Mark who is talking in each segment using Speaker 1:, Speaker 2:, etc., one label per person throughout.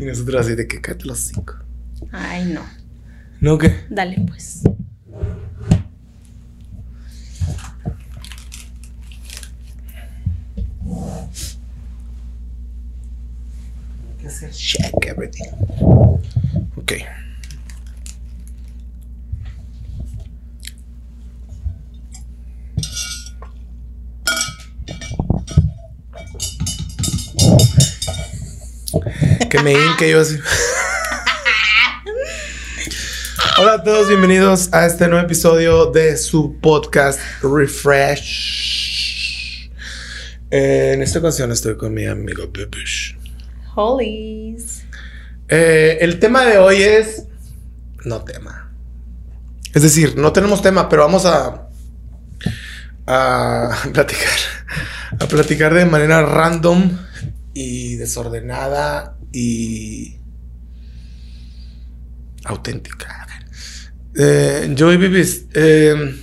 Speaker 1: Y nosotros así de que cállate los cinco.
Speaker 2: Ay, no.
Speaker 1: ¿No qué?
Speaker 2: Dale, pues.
Speaker 1: Hay que hacer check everything. Ok. Que me hinque yo así. Hola a todos, bienvenidos a este nuevo episodio de su podcast Refresh. En esta ocasión estoy con mi amigo Bibish.
Speaker 2: Hollies.
Speaker 1: Eh, el tema de hoy es. No tema. Es decir, no tenemos tema, pero vamos a. a platicar. A platicar de manera random y desordenada y. auténtica. Eh, yo y Bibis, eh,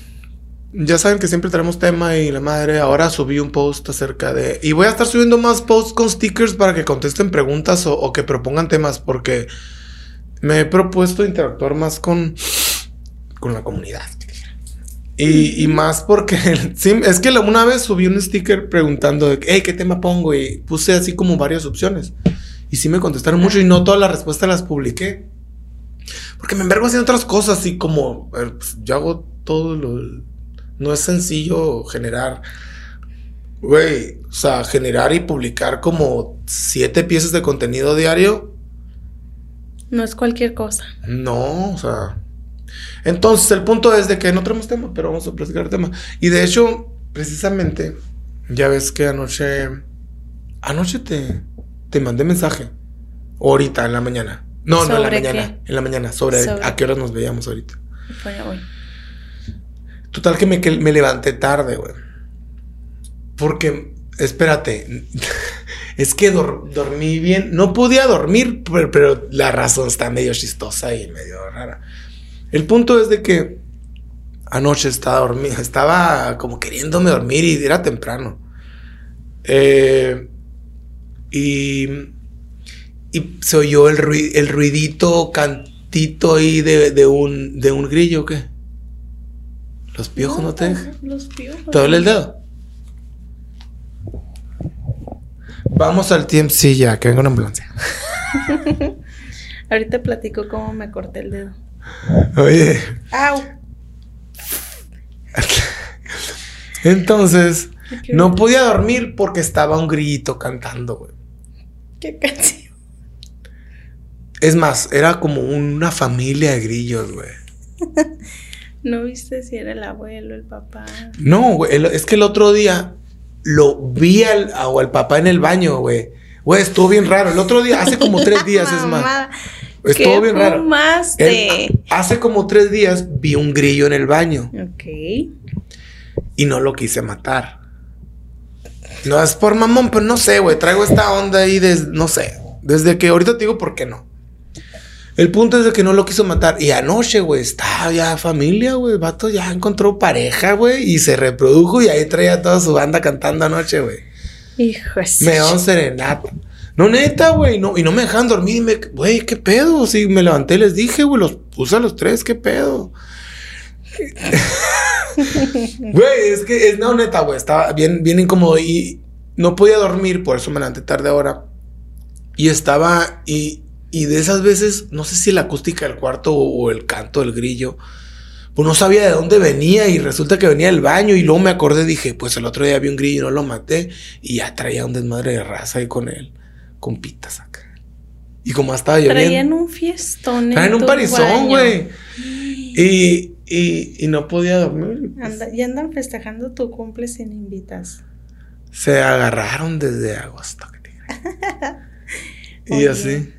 Speaker 1: ya saben que siempre tenemos tema y la madre. Ahora subí un post acerca de. Y voy a estar subiendo más posts con stickers para que contesten preguntas o, o que propongan temas, porque me he propuesto interactuar más con, con la comunidad. Y, y más porque sí, es que una vez subí un sticker preguntando hey, ¿qué tema pongo? Y puse así como varias opciones. Y sí me contestaron mucho y no todas las respuestas las publiqué. Porque me envergo haciendo otras cosas y como pues, yo hago todo lo... No es sencillo generar... Güey, o sea, generar y publicar como siete piezas de contenido diario.
Speaker 2: No es cualquier cosa.
Speaker 1: No, o sea... Entonces, el punto es de que no tenemos tema, pero vamos a platicar el tema. Y de hecho, precisamente, ya ves que anoche... Anoche te, te mandé mensaje. Ahorita, en la mañana. No, no, en la
Speaker 2: ¿Sobre
Speaker 1: mañana. En la mañana, sobre,
Speaker 2: Sobre-
Speaker 1: a qué horas nos veíamos ahorita.
Speaker 2: Hoy.
Speaker 1: Total que me, que me levanté tarde, güey. Porque, espérate, es que dor- dormí bien. No podía dormir, pero, pero la razón está medio chistosa y medio rara. El punto es de que anoche estaba dormido, estaba como queriéndome dormir y era temprano. Eh, y, y se oyó el, rui- el ruidito, cantito ahí de, de un, de un grillo, ¿o ¿qué? Los piojos no, te dejan.
Speaker 2: Los piojos.
Speaker 1: ¿Te duele el dedo? Vamos al tiempo. Sí, ya, que venga una ambulancia.
Speaker 2: Ahorita platico cómo me corté el dedo.
Speaker 1: Oye,
Speaker 2: ¡Au!
Speaker 1: entonces no podía dormir porque estaba un grillito cantando, güey.
Speaker 2: ¿Qué canción?
Speaker 1: Es más, era como una familia de grillos, güey.
Speaker 2: ¿No viste si era el abuelo, el papá?
Speaker 1: No, güey, el- es que el otro día lo vi al, al papá en el baño, güey. Güey, estuvo bien raro. El otro día, hace como tres días, es más. Estuvo
Speaker 2: ¿qué
Speaker 1: bien raro. El- hace como tres días vi un grillo en el baño.
Speaker 2: Ok.
Speaker 1: y no lo quise matar. No es por mamón, pero no sé, güey. Traigo esta onda ahí desde, no sé, desde que ahorita te digo por qué no. El punto es de que no lo quiso matar. Y anoche, güey, estaba ya familia, güey. El vato ya encontró pareja, güey. Y se reprodujo y ahí traía toda su banda cantando anoche, güey.
Speaker 2: Hijo
Speaker 1: Me dio serenata. No, neta, güey. No, y no me dejaban dormir. Y me, güey, ¿qué pedo? Sí, me levanté les dije, güey, los puse a los tres, ¿qué pedo? Güey, es que, es, no, neta, güey, estaba bien, bien incómodo y no podía dormir, por eso me levanté tarde ahora. Y estaba, y, y de esas veces, no sé si la acústica del cuarto o, o el canto del grillo, pues no sabía de dónde venía y resulta que venía del baño y luego me acordé, dije, pues el otro día vi un grillo y no lo maté y ya traía un desmadre de raza ahí con él, con pitas acá. Y como estaba lloviendo.
Speaker 2: Traían un fiestón. en
Speaker 1: Traen un parizón, güey. Y, y, y no podía dormir.
Speaker 2: Anda- ya andan festejando tu cumple sin invitas.
Speaker 1: Se agarraron desde agosto. y así.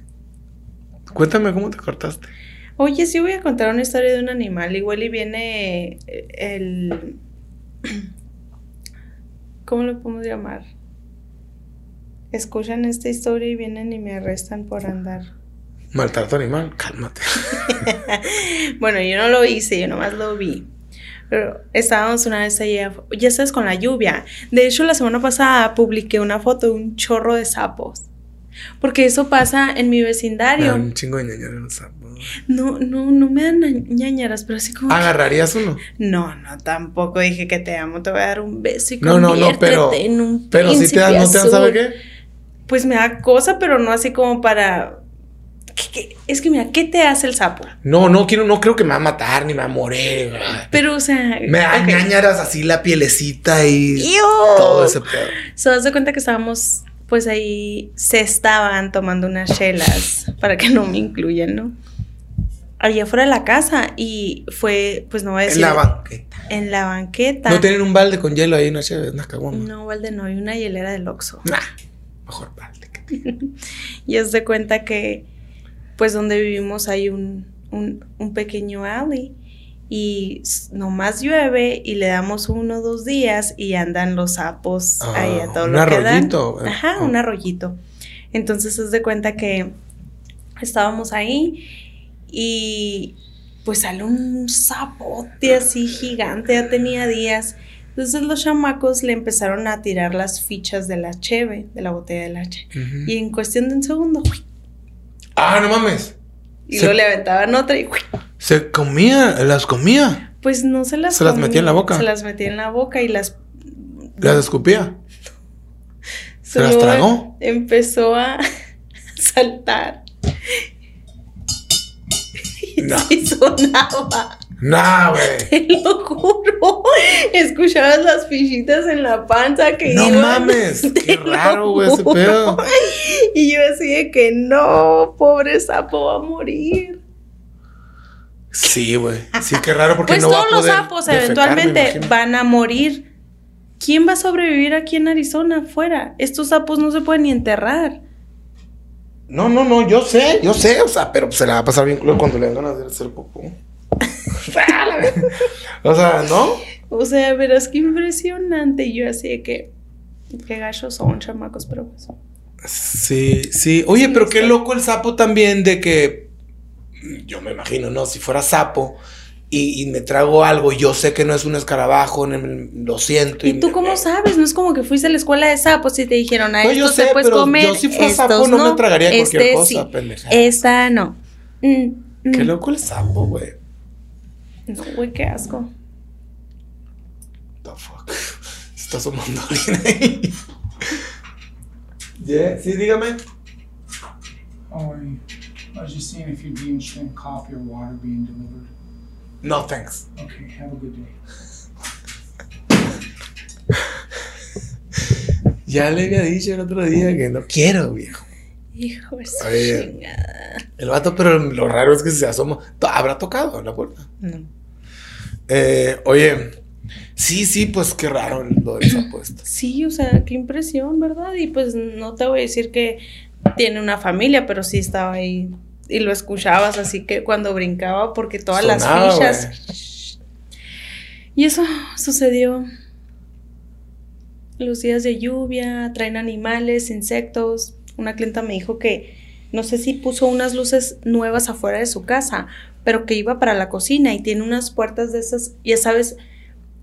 Speaker 1: Cuéntame cómo te cortaste.
Speaker 2: Oye, sí voy a contar una historia de un animal. Igual y viene el... ¿Cómo lo podemos llamar? Escuchan esta historia y vienen y me arrestan por andar.
Speaker 1: Maltrato animal, cálmate.
Speaker 2: Bueno, yo no lo hice, yo nomás lo vi. Pero estábamos una vez allá, ya sabes, con la lluvia. De hecho, la semana pasada publiqué una foto de un chorro de sapos. Porque eso pasa en mi
Speaker 1: Me
Speaker 2: vecindario.
Speaker 1: dan un chingo de ñañaras los sapos.
Speaker 2: No, no, no me dan ña- ñañaras, pero así como.
Speaker 1: ¿Agarrarías uno?
Speaker 2: No, no, tampoco dije que te amo, te voy a dar un beso y
Speaker 1: No, no, no, pero.
Speaker 2: en un
Speaker 1: Pero sí te dan, ¿no te dan, sabe qué?
Speaker 2: Pues me da cosa, pero no así como para. ¿Qué- qué? Es que mira, ¿qué te hace el sapo?
Speaker 1: No, no quiero, no creo que me va a matar ni me va a morir.
Speaker 2: Pero, o sea.
Speaker 1: Me da
Speaker 2: ok.
Speaker 1: ñañaras así la pielecita y
Speaker 2: ¡Iu!
Speaker 1: todo ese pedo.
Speaker 2: Se das de cuenta que estábamos, pues ahí se estaban tomando unas chelas, para que no me incluyan, ¿no? Allá afuera de la casa y fue, pues no voy a
Speaker 1: En
Speaker 2: decir.
Speaker 1: la banqueta.
Speaker 2: en la banqueta.
Speaker 1: No tienen un balde con hielo ahí, no sé, una caguama.
Speaker 2: No, Valde, no, hay una hielera del Oxxo.
Speaker 1: Nah, mejor que-
Speaker 2: Y es de cuenta que, pues donde vivimos hay un, un, un pequeño alley y nomás llueve y le damos uno o dos días y andan los sapos
Speaker 1: Ah,
Speaker 2: ahí a todo
Speaker 1: un
Speaker 2: lo que dan.
Speaker 1: arroyito, eh.
Speaker 2: Ajá,
Speaker 1: Ah.
Speaker 2: un arroyito. Entonces es de cuenta que estábamos ahí y pues sale un sapote así gigante, ya tenía días. Entonces los chamacos le empezaron a tirar las fichas de la cheve, de la botella de la cheve. Y en cuestión de un segundo, ¡uy!
Speaker 1: Ah, no mames.
Speaker 2: y
Speaker 1: Se-
Speaker 2: luego le aventaban otra y ¡uy!
Speaker 1: Se comía, las comía.
Speaker 2: pues no se las
Speaker 1: Se las metía en la boca.
Speaker 2: Se las metía en la boca y las
Speaker 1: Las escupía. ¿Se las tragó?
Speaker 2: Empezó a saltar.
Speaker 1: No.
Speaker 2: Y sonaba.
Speaker 1: Nah, güey.
Speaker 2: Te lo juro. Escuchabas las fichitas en la panza que
Speaker 1: No
Speaker 2: iban.
Speaker 1: mames,
Speaker 2: Te
Speaker 1: qué raro, güey, ese pedo.
Speaker 2: Y yo así de que no, pobre sapo va a morir.
Speaker 1: Sí, güey. Sí, qué raro porque
Speaker 2: Pues
Speaker 1: no va a
Speaker 2: todos los sapos
Speaker 1: defecar,
Speaker 2: eventualmente van a morir. ¿Quién va a sobrevivir aquí en Arizona afuera? Estos sapos no se pueden ni enterrar.
Speaker 1: No, no, no, yo sé, yo sé, o sea, pero se la va a pasar bien culo cuando le den ganas de hacer popó. o sea, ¿no?
Speaker 2: O sea, verás qué impresionante. Y yo así de que, qué gachos son, chamacos, pero pues.
Speaker 1: Sí, sí. Oye, pero qué loco el sapo también de que yo me imagino, ¿no? Si fuera sapo y, y me trago algo yo sé que no es un escarabajo, lo siento.
Speaker 2: ¿Y tú
Speaker 1: me-
Speaker 2: cómo
Speaker 1: me-
Speaker 2: sabes? No es como que fuiste a la escuela de sapos y te dijeron, a
Speaker 1: No,
Speaker 2: esto
Speaker 1: yo sé,
Speaker 2: te puedes
Speaker 1: pero
Speaker 2: comer.
Speaker 1: yo si fuera sapo no me tragaría cualquier
Speaker 2: este
Speaker 1: cosa,
Speaker 2: sí,
Speaker 1: pendeja.
Speaker 2: Esta no. Mm, mm.
Speaker 1: Qué loco el sapo, güey.
Speaker 2: No, güey, qué asco.
Speaker 1: The fuck. Se está asomando alguien ahí. Yeah, sí, dígame.
Speaker 3: I I was just seeing if you'd be interested in coffee or water being delivered.
Speaker 1: No, thanks.
Speaker 3: Okay, have a good day.
Speaker 1: Ya le había dicho el otro día que no quiero, viejo.
Speaker 2: Hijo de su
Speaker 1: Oye.
Speaker 2: chingada.
Speaker 1: El vato, pero lo raro es que se asoma. Habrá tocado la puerta.
Speaker 2: No.
Speaker 1: Eh, oye, sí, sí, pues qué raro lo del sapo este.
Speaker 2: Sí, o sea, qué impresión, ¿verdad? Y pues no te voy a decir que tiene una familia, pero sí estaba ahí y lo escuchabas, así que cuando brincaba, porque todas
Speaker 1: Sonaba,
Speaker 2: las fichas. Y eso sucedió los días de lluvia, traen animales, insectos. Una clienta me dijo que no sé si puso unas luces nuevas afuera de su casa, pero que iba para la cocina y tiene unas puertas de esas, ya sabes,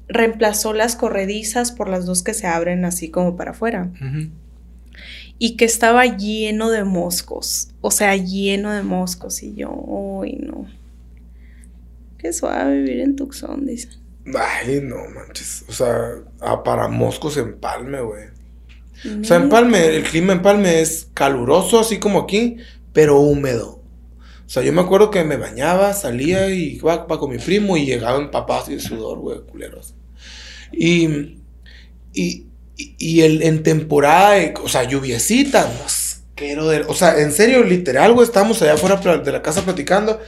Speaker 2: reemplazó las corredizas por las dos que se abren así como para afuera y que estaba lleno de moscos, o sea, lleno de moscos y yo, uy, no. Qué suave vivir en Tucson, dice.
Speaker 1: Ay, no manches. O sea, ah, para moscos en Palme, güey. O sea, en Palme, el clima en Palme es caluroso, así como aquí, pero húmedo. O sea, yo me acuerdo que me bañaba, salía y iba, con mi primo y llegaba empapado de sudor, güey, culeros. Y, y, y, el, en temporada, de- o sea, lluviecita, mosquero de... O sea, en serio, literal, güey, estábamos allá afuera de la casa platicando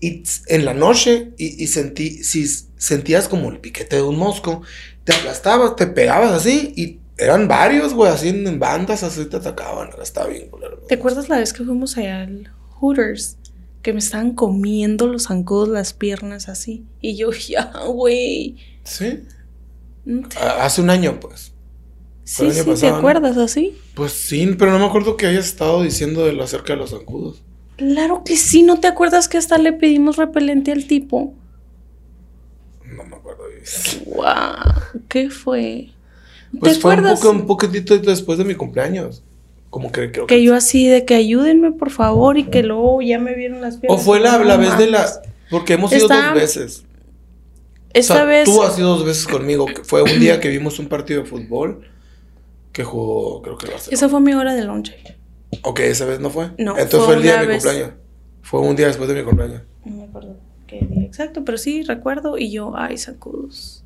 Speaker 1: y en la noche y, y sentí, si sentías como el piquete de un mosco, te aplastabas, te pegabas así y eran varios, güey, así en bandas, así te atacaban. Estaba bien, culero.
Speaker 2: ¿Te acuerdas la vez que fuimos allá al Hooters? Que me estaban comiendo los zancudos, las piernas así. Y yo, ya, güey.
Speaker 1: Sí,
Speaker 2: No te-
Speaker 1: a- hace un año, pues.
Speaker 2: Sí, sí, ¿te
Speaker 1: pasado, ¿no?
Speaker 2: acuerdas así?
Speaker 1: Pues sí, pero no me acuerdo que hayas estado diciendo de lo acerca de los zancudos.
Speaker 2: Claro que sí, ¿no te acuerdas que hasta le pedimos repelente al tipo?
Speaker 1: No me acuerdo.
Speaker 2: ¡Wow! ¿Qué fue? ¿No
Speaker 1: Pues
Speaker 2: ¿Te
Speaker 1: fue un,
Speaker 2: acuerdas?
Speaker 1: poco, un poquitito después de mi cumpleaños. Como que creo
Speaker 2: Que yo así de que ayúdenme, por favor, y que luego ya me vieron las
Speaker 1: O
Speaker 2: piernas.
Speaker 1: fue la, la vez de la. Porque hemos ido
Speaker 2: Está-
Speaker 1: dos veces.
Speaker 2: Esta
Speaker 1: O sea,
Speaker 2: vez.
Speaker 1: Tú has ido dos veces conmigo. que Fue un día que vimos un partido de fútbol que jugó, creo que el Barcelona.
Speaker 2: Esa fue mi hora de lonche.
Speaker 1: Ok, esa vez no fue.
Speaker 2: No,
Speaker 1: Entonces
Speaker 2: fue
Speaker 1: fue, el día de mi
Speaker 2: vez.
Speaker 1: cumpleaños. Fue un día después de mi cumpleaños.
Speaker 2: No me acuerdo qué día exacto, pero sí recuerdo. Y yo, ay, sacudos.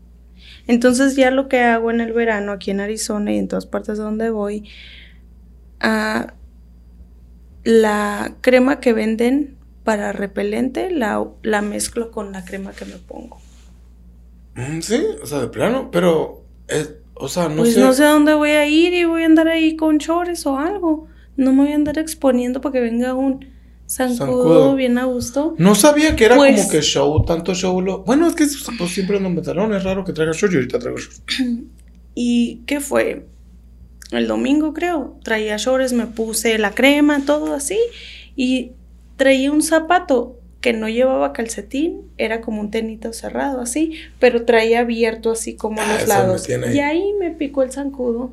Speaker 2: Entonces, ya lo que hago en el verano aquí en Arizona y en todas partes donde voy, ah, la crema que venden para repelente la, la mezclo con la crema que me pongo.
Speaker 1: Mm, sí, o sea, de plano. Pero, es, o sea, no
Speaker 2: pues
Speaker 1: sé.
Speaker 2: no sé a dónde voy a ir y voy a andar ahí con chores o algo. No me voy a andar exponiendo para que venga un zancudo, bien a gusto.
Speaker 1: No sabía que era
Speaker 2: Pues-
Speaker 1: como que show, tanto show. Lo... Bueno, es que pues, siempre ando en pantalón. Es raro que traiga show y ahorita traigo show.
Speaker 2: ¿Y qué fue? El domingo creo. Traía shorts, me puse la crema, todo así. Y traía un zapato que no llevaba calcetín. Era como un tenito cerrado así. Pero traía abierto así como
Speaker 1: Ah,
Speaker 2: los lados.
Speaker 1: ahí.
Speaker 2: Y ahí me picó el zancudo.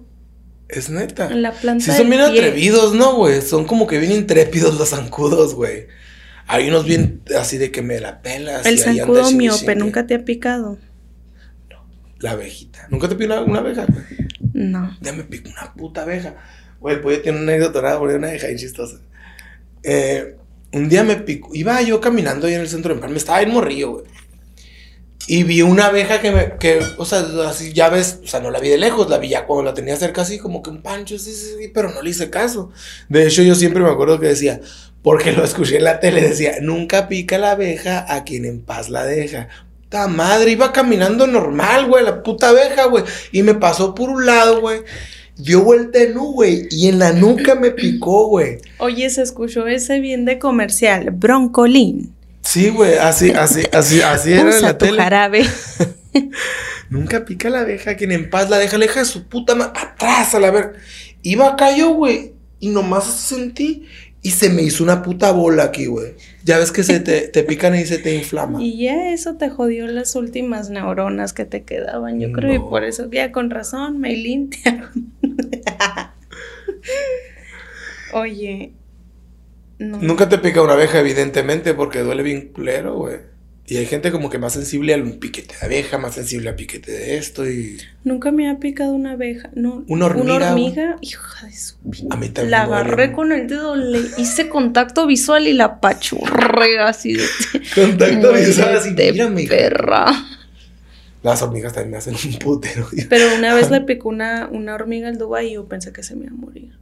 Speaker 1: Es neta.
Speaker 2: En la planta
Speaker 1: Sí, son bien
Speaker 2: pie.
Speaker 1: atrevidos, ¿no, güey? Son como que bien intrépidos los zancudos, güey. Hay unos bien así de que me la pelas.
Speaker 2: El zancudo miope nunca te ha picado.
Speaker 1: La abejita. ¿Nunca te picó una, una abeja? güey?
Speaker 2: No.
Speaker 1: Ya me picó una puta abeja. Güey, el pollo tiene una anécdota porque una abeja bien chistosa. Eh, un día me picó. Iba yo caminando ahí en el centro de Empalme. Estaba en morrillo, güey. Y vi una abeja que me. Que, o sea, así ya ves. O sea, no la vi de lejos. La vi ya cuando la tenía cerca, así como que un pancho, sí, sí, sí, pero no le hice caso. De hecho, yo siempre me acuerdo que decía. Porque lo escuché en la tele, decía: Nunca pica la abeja a quien en paz la deja. Ta madre, iba caminando normal, güey, la puta abeja, güey. Y me pasó por un lado, güey. Dio vuelta en U, güey. Y en la nuca me picó, güey.
Speaker 2: Oye, se escuchó ese bien de comercial. Broncolín.
Speaker 1: Sí, güey, así, así, así, así era en
Speaker 2: Usa
Speaker 1: la
Speaker 2: tu
Speaker 1: tele.
Speaker 2: jarabe.
Speaker 1: Nunca pica la abeja, quien en paz la deja, la deja de su puta madre. Atrás, a la ver. Iba acá yo, güey. Y nomás sentí. Y se me hizo una puta bola aquí, güey. Ya ves que se te, te pican y se te inflama.
Speaker 2: Y ya eso te jodió las últimas neuronas que te quedaban, yo creo, y por eso, ya con razón, me limpiaron. Oye, no.
Speaker 1: Nunca te pica una abeja, evidentemente, porque duele bien culero, güey. Y hay gente como que más sensible al piquete de abeja, más sensible al piquete de esto y...
Speaker 2: Nunca me ha picado una abeja, no.
Speaker 1: Una hormiga,
Speaker 2: Una hormiga, hija de su
Speaker 1: A mí también
Speaker 2: La agarré
Speaker 1: duele.
Speaker 2: con el dedo, le hice contacto visual y la pachurré así de.
Speaker 1: Contacto visual así, hija.
Speaker 2: perra.
Speaker 1: Las hormigas también me hacen un putero.
Speaker 2: Pero una vez le picó una, una hormiga al Dubai y yo pensé que se me iba a morir.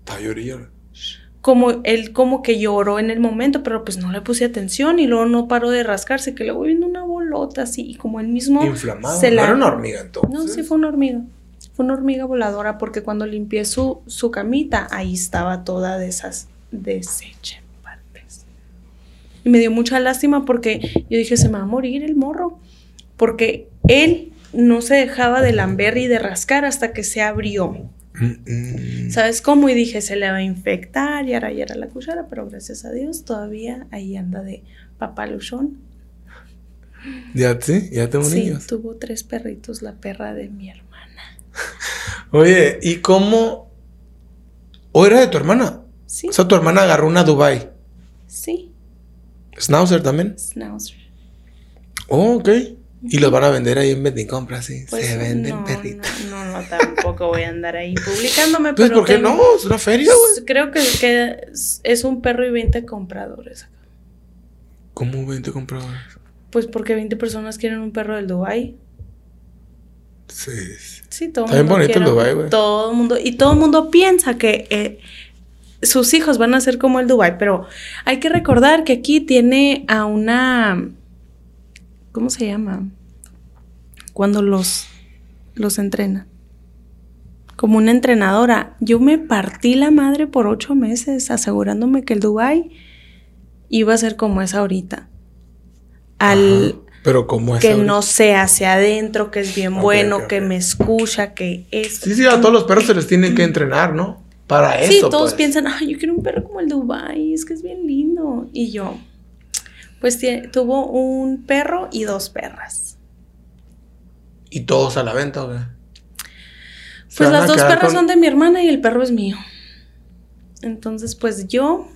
Speaker 1: Está llorando.
Speaker 2: Como él como que lloró en el momento, pero pues no le puse atención y luego no paró de rascarse, que le voy viendo una bolota así y como él mismo
Speaker 1: Inflamado.
Speaker 2: se
Speaker 1: No
Speaker 2: la-
Speaker 1: era una hormiga entonces.
Speaker 2: No, sí fue una hormiga. Fue una hormiga voladora porque cuando limpié su, su camita, ahí estaba toda de esas deshecha en partes. Y me dio mucha lástima porque yo dije, se me va a morir el morro. Porque él no se dejaba de lamber y de rascar hasta que se abrió.
Speaker 1: Mm, mm.
Speaker 2: ¿Sabes cómo? Y dije, se le va a infectar y ahora ya era la cuchara, pero gracias a Dios todavía ahí anda de papaluchón.
Speaker 1: Ya, sí, ya tengo
Speaker 2: Sí,
Speaker 1: niños.
Speaker 2: tuvo tres perritos, la perra de mi hermana.
Speaker 1: Oye, ¿y cómo? ¿O era de tu hermana?
Speaker 2: Sí,
Speaker 1: O sea, tu hermana agarró una Dubai.
Speaker 2: sí,
Speaker 1: Schnauzer también.
Speaker 2: schnauzer.
Speaker 1: Oh, ok. Y los van a vender ahí en Vendicompra, sí.
Speaker 2: Pues,
Speaker 1: Se venden
Speaker 2: no,
Speaker 1: perritos.
Speaker 2: No, no, no, tampoco voy a andar ahí publicándome,
Speaker 1: Pues,
Speaker 2: pero
Speaker 1: ¿por qué
Speaker 2: tengo-
Speaker 1: no? Es una feria, güey.
Speaker 2: Creo que, que es, un perro y 20 compradores acá.
Speaker 1: ¿Cómo 20 compradores?
Speaker 2: Pues porque 20 personas quieren un perro del Dubai.
Speaker 1: Sí. sí.
Speaker 2: Sí, todo el
Speaker 1: Está bien
Speaker 2: mundo
Speaker 1: bonito el Dubái, güey.
Speaker 2: Todo el mundo, y todo el mundo piensa que eh, sus hijos van a ser como el Dubai, pero hay que recordar que aquí tiene a una, ¿cómo se llama? Cuando los, los entrena. Como una entrenadora. Yo me partí la madre por ocho meses asegurándome que el Dubai iba a ser como es ahorita. Al,
Speaker 1: Ajá. Pero ¿cómo es
Speaker 2: que
Speaker 1: ahorita?
Speaker 2: no se hacia adentro, que es bien bueno, que me escucha, que es.
Speaker 1: Sí, sí, a todos los perros se les tiene que entrenar, ¿no? Para eso.
Speaker 2: Sí, todos
Speaker 1: pues.
Speaker 2: piensan, ay, yo quiero un perro como el Dubai, es que es bien lindo. Y yo, pues tuvo un perro y dos perras.
Speaker 1: ¿Y todos a la venta, güey? Se
Speaker 2: Pues las dos perras
Speaker 1: con-
Speaker 2: son de mi hermana y el perro es mío. Entonces, pues yo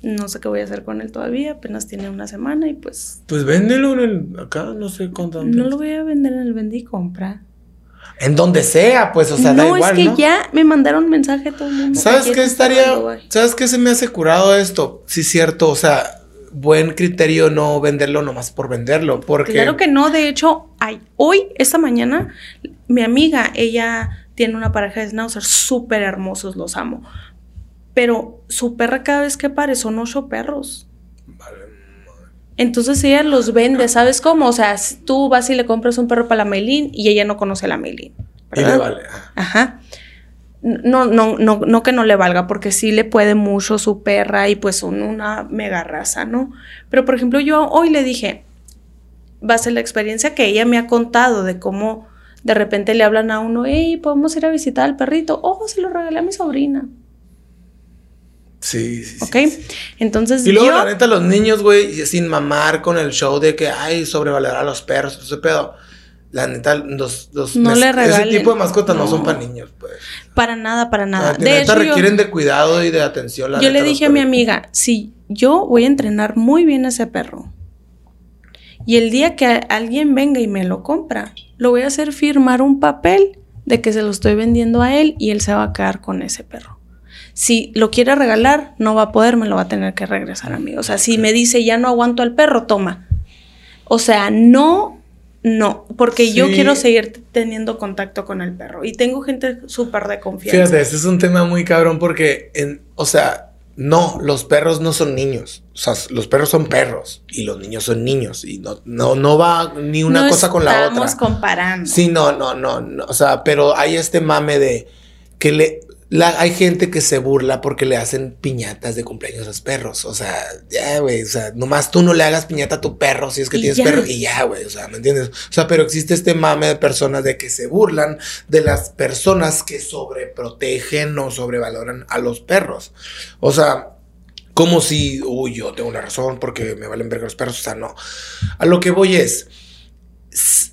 Speaker 2: no sé qué voy a hacer con él todavía, apenas tiene una semana y pues
Speaker 1: Pues véndelo en el, acá, no sé cuánto.
Speaker 2: no lo voy a vender en el vendí y compra.
Speaker 1: En donde sea, pues, o sea, da
Speaker 2: no,
Speaker 1: igual,
Speaker 2: es que
Speaker 1: ¿no?
Speaker 2: ya me mandaron mensaje a todo el mundo.
Speaker 1: ¿Sabes
Speaker 2: que
Speaker 1: qué estaría? ¿Sabes qué se me hace curado esto? Sí, cierto, o sea, buen criterio no venderlo nomás por venderlo, porque...
Speaker 2: Claro que no, de hecho, ay, hoy, esta mañana, mi amiga, ella tiene una pareja de schnauzer súper hermosos, los amo. Pero su perra cada vez que pare son ocho perros. Entonces ella los vende, ¿sabes cómo? O sea, tú vas y le compras un perro para la Maylin y ella no conoce a la Maylin.
Speaker 1: Y le vale.
Speaker 2: Ajá. No, no, no, no que no le valga, porque sí le puede mucho su perra y pues son una mega raza, ¿no? Pero por ejemplo, yo hoy le dije, va a ser la experiencia que ella me ha contado de cómo de repente le hablan a uno, hey, podemos ir a visitar al perrito. Oh, se lo regalé a mi sobrina.
Speaker 1: Sí, sí, sí,
Speaker 2: ¿Ok?
Speaker 1: sí.
Speaker 2: Entonces
Speaker 1: Y luego,
Speaker 2: yo.
Speaker 1: la neta, los niños, güey, sin mamar con el show de que, ay, sobrevalorar a los perros, ese pedo. La neta, los, los
Speaker 2: No le
Speaker 1: ese tipo de mascotas no,
Speaker 2: No.
Speaker 1: son para niños, pues.
Speaker 2: Para nada, para nada.
Speaker 1: La
Speaker 2: De hecho, yo-
Speaker 1: requieren de cuidado y de atención. la
Speaker 2: Yo le dije a mi amiga, si yo voy a entrenar muy bien a ese perro y el día que alguien venga y me lo compra, lo voy a hacer firmar un papel de que se lo estoy vendiendo a él y él se va a quedar con ese perro. Si lo quiere regalar, no va a poder, me lo va a tener que regresar a mí. O sea, si me dice ya no aguanto al perro, toma. O sea, no, no, porque yo quiero seguir teniendo contacto con el perro y tengo gente súper de confianza.
Speaker 1: Fíjate, este es un tema muy cabrón porque, en, o sea, no, los perros no son niños. O sea, los perros son perros y los niños son niños y no, no, no va ni una
Speaker 2: No
Speaker 1: cosa con la otra.
Speaker 2: Estamos comparando.
Speaker 1: Sí, no, no, no, no. O sea, pero hay este mame de que le. La, hay gente que se burla porque le hacen piñatas de cumpleaños a los perros. O sea, ya, güey. O sea, nomás tú no le hagas piñata a tu perro si es que
Speaker 2: Y
Speaker 1: tienes
Speaker 2: ya.
Speaker 1: perro y ya, güey. O sea, ¿me entiendes? O sea, pero existe este mame de personas de que se burlan de las personas que sobreprotegen o sobrevaloran a los perros. O sea, como si, uy, yo tengo la razón porque me valen verga los perros. O sea, no. A lo que voy es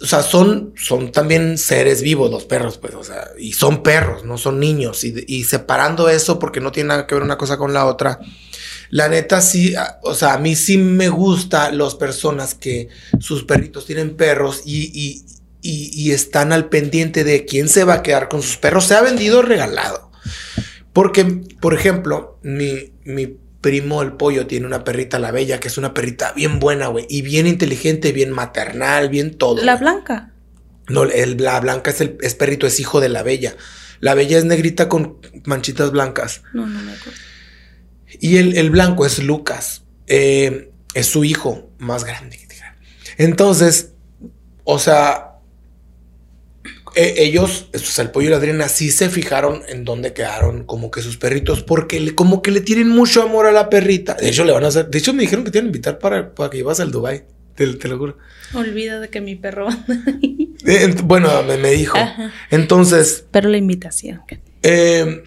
Speaker 1: o sea, son, son también seres vivos los perros, pues, o sea, y son perros, no son niños. Y, separando eso, porque no tiene nada que ver una cosa con la otra, la neta sí, o sea, a mí sí me gusta las personas que sus perritos tienen perros y, y, están al pendiente de quién se va a quedar con sus perros, se ha vendido regalado. Porque, por ejemplo, mi, mi primo el pollo tiene una perrita, la bella, que es una perrita bien buena, güey, y bien inteligente, bien maternal, bien todo.
Speaker 2: La blanca.
Speaker 1: No, el, la blanca es el es perrito, es hijo de la bella. La bella es negrita con manchitas blancas.
Speaker 2: No, no me acuerdo.
Speaker 1: Y el, el blanco es Lucas. eh, es su hijo más grande. Entonces, o sea, e- ellos, o sea, el pollo y la Adriana, sí se fijaron en dónde quedaron como que sus perritos, porque le- como que le tienen mucho amor a la perrita. De hecho, le van a hacer, de hecho, me dijeron que te iban a invitar para, para que llevas al Dubai. Te, te lo juro.
Speaker 2: Olvida de que mi perro.
Speaker 1: Eh, bueno, me, me dijo.
Speaker 2: Ajá.
Speaker 1: Entonces,
Speaker 2: Pero la invitación.
Speaker 1: Eh,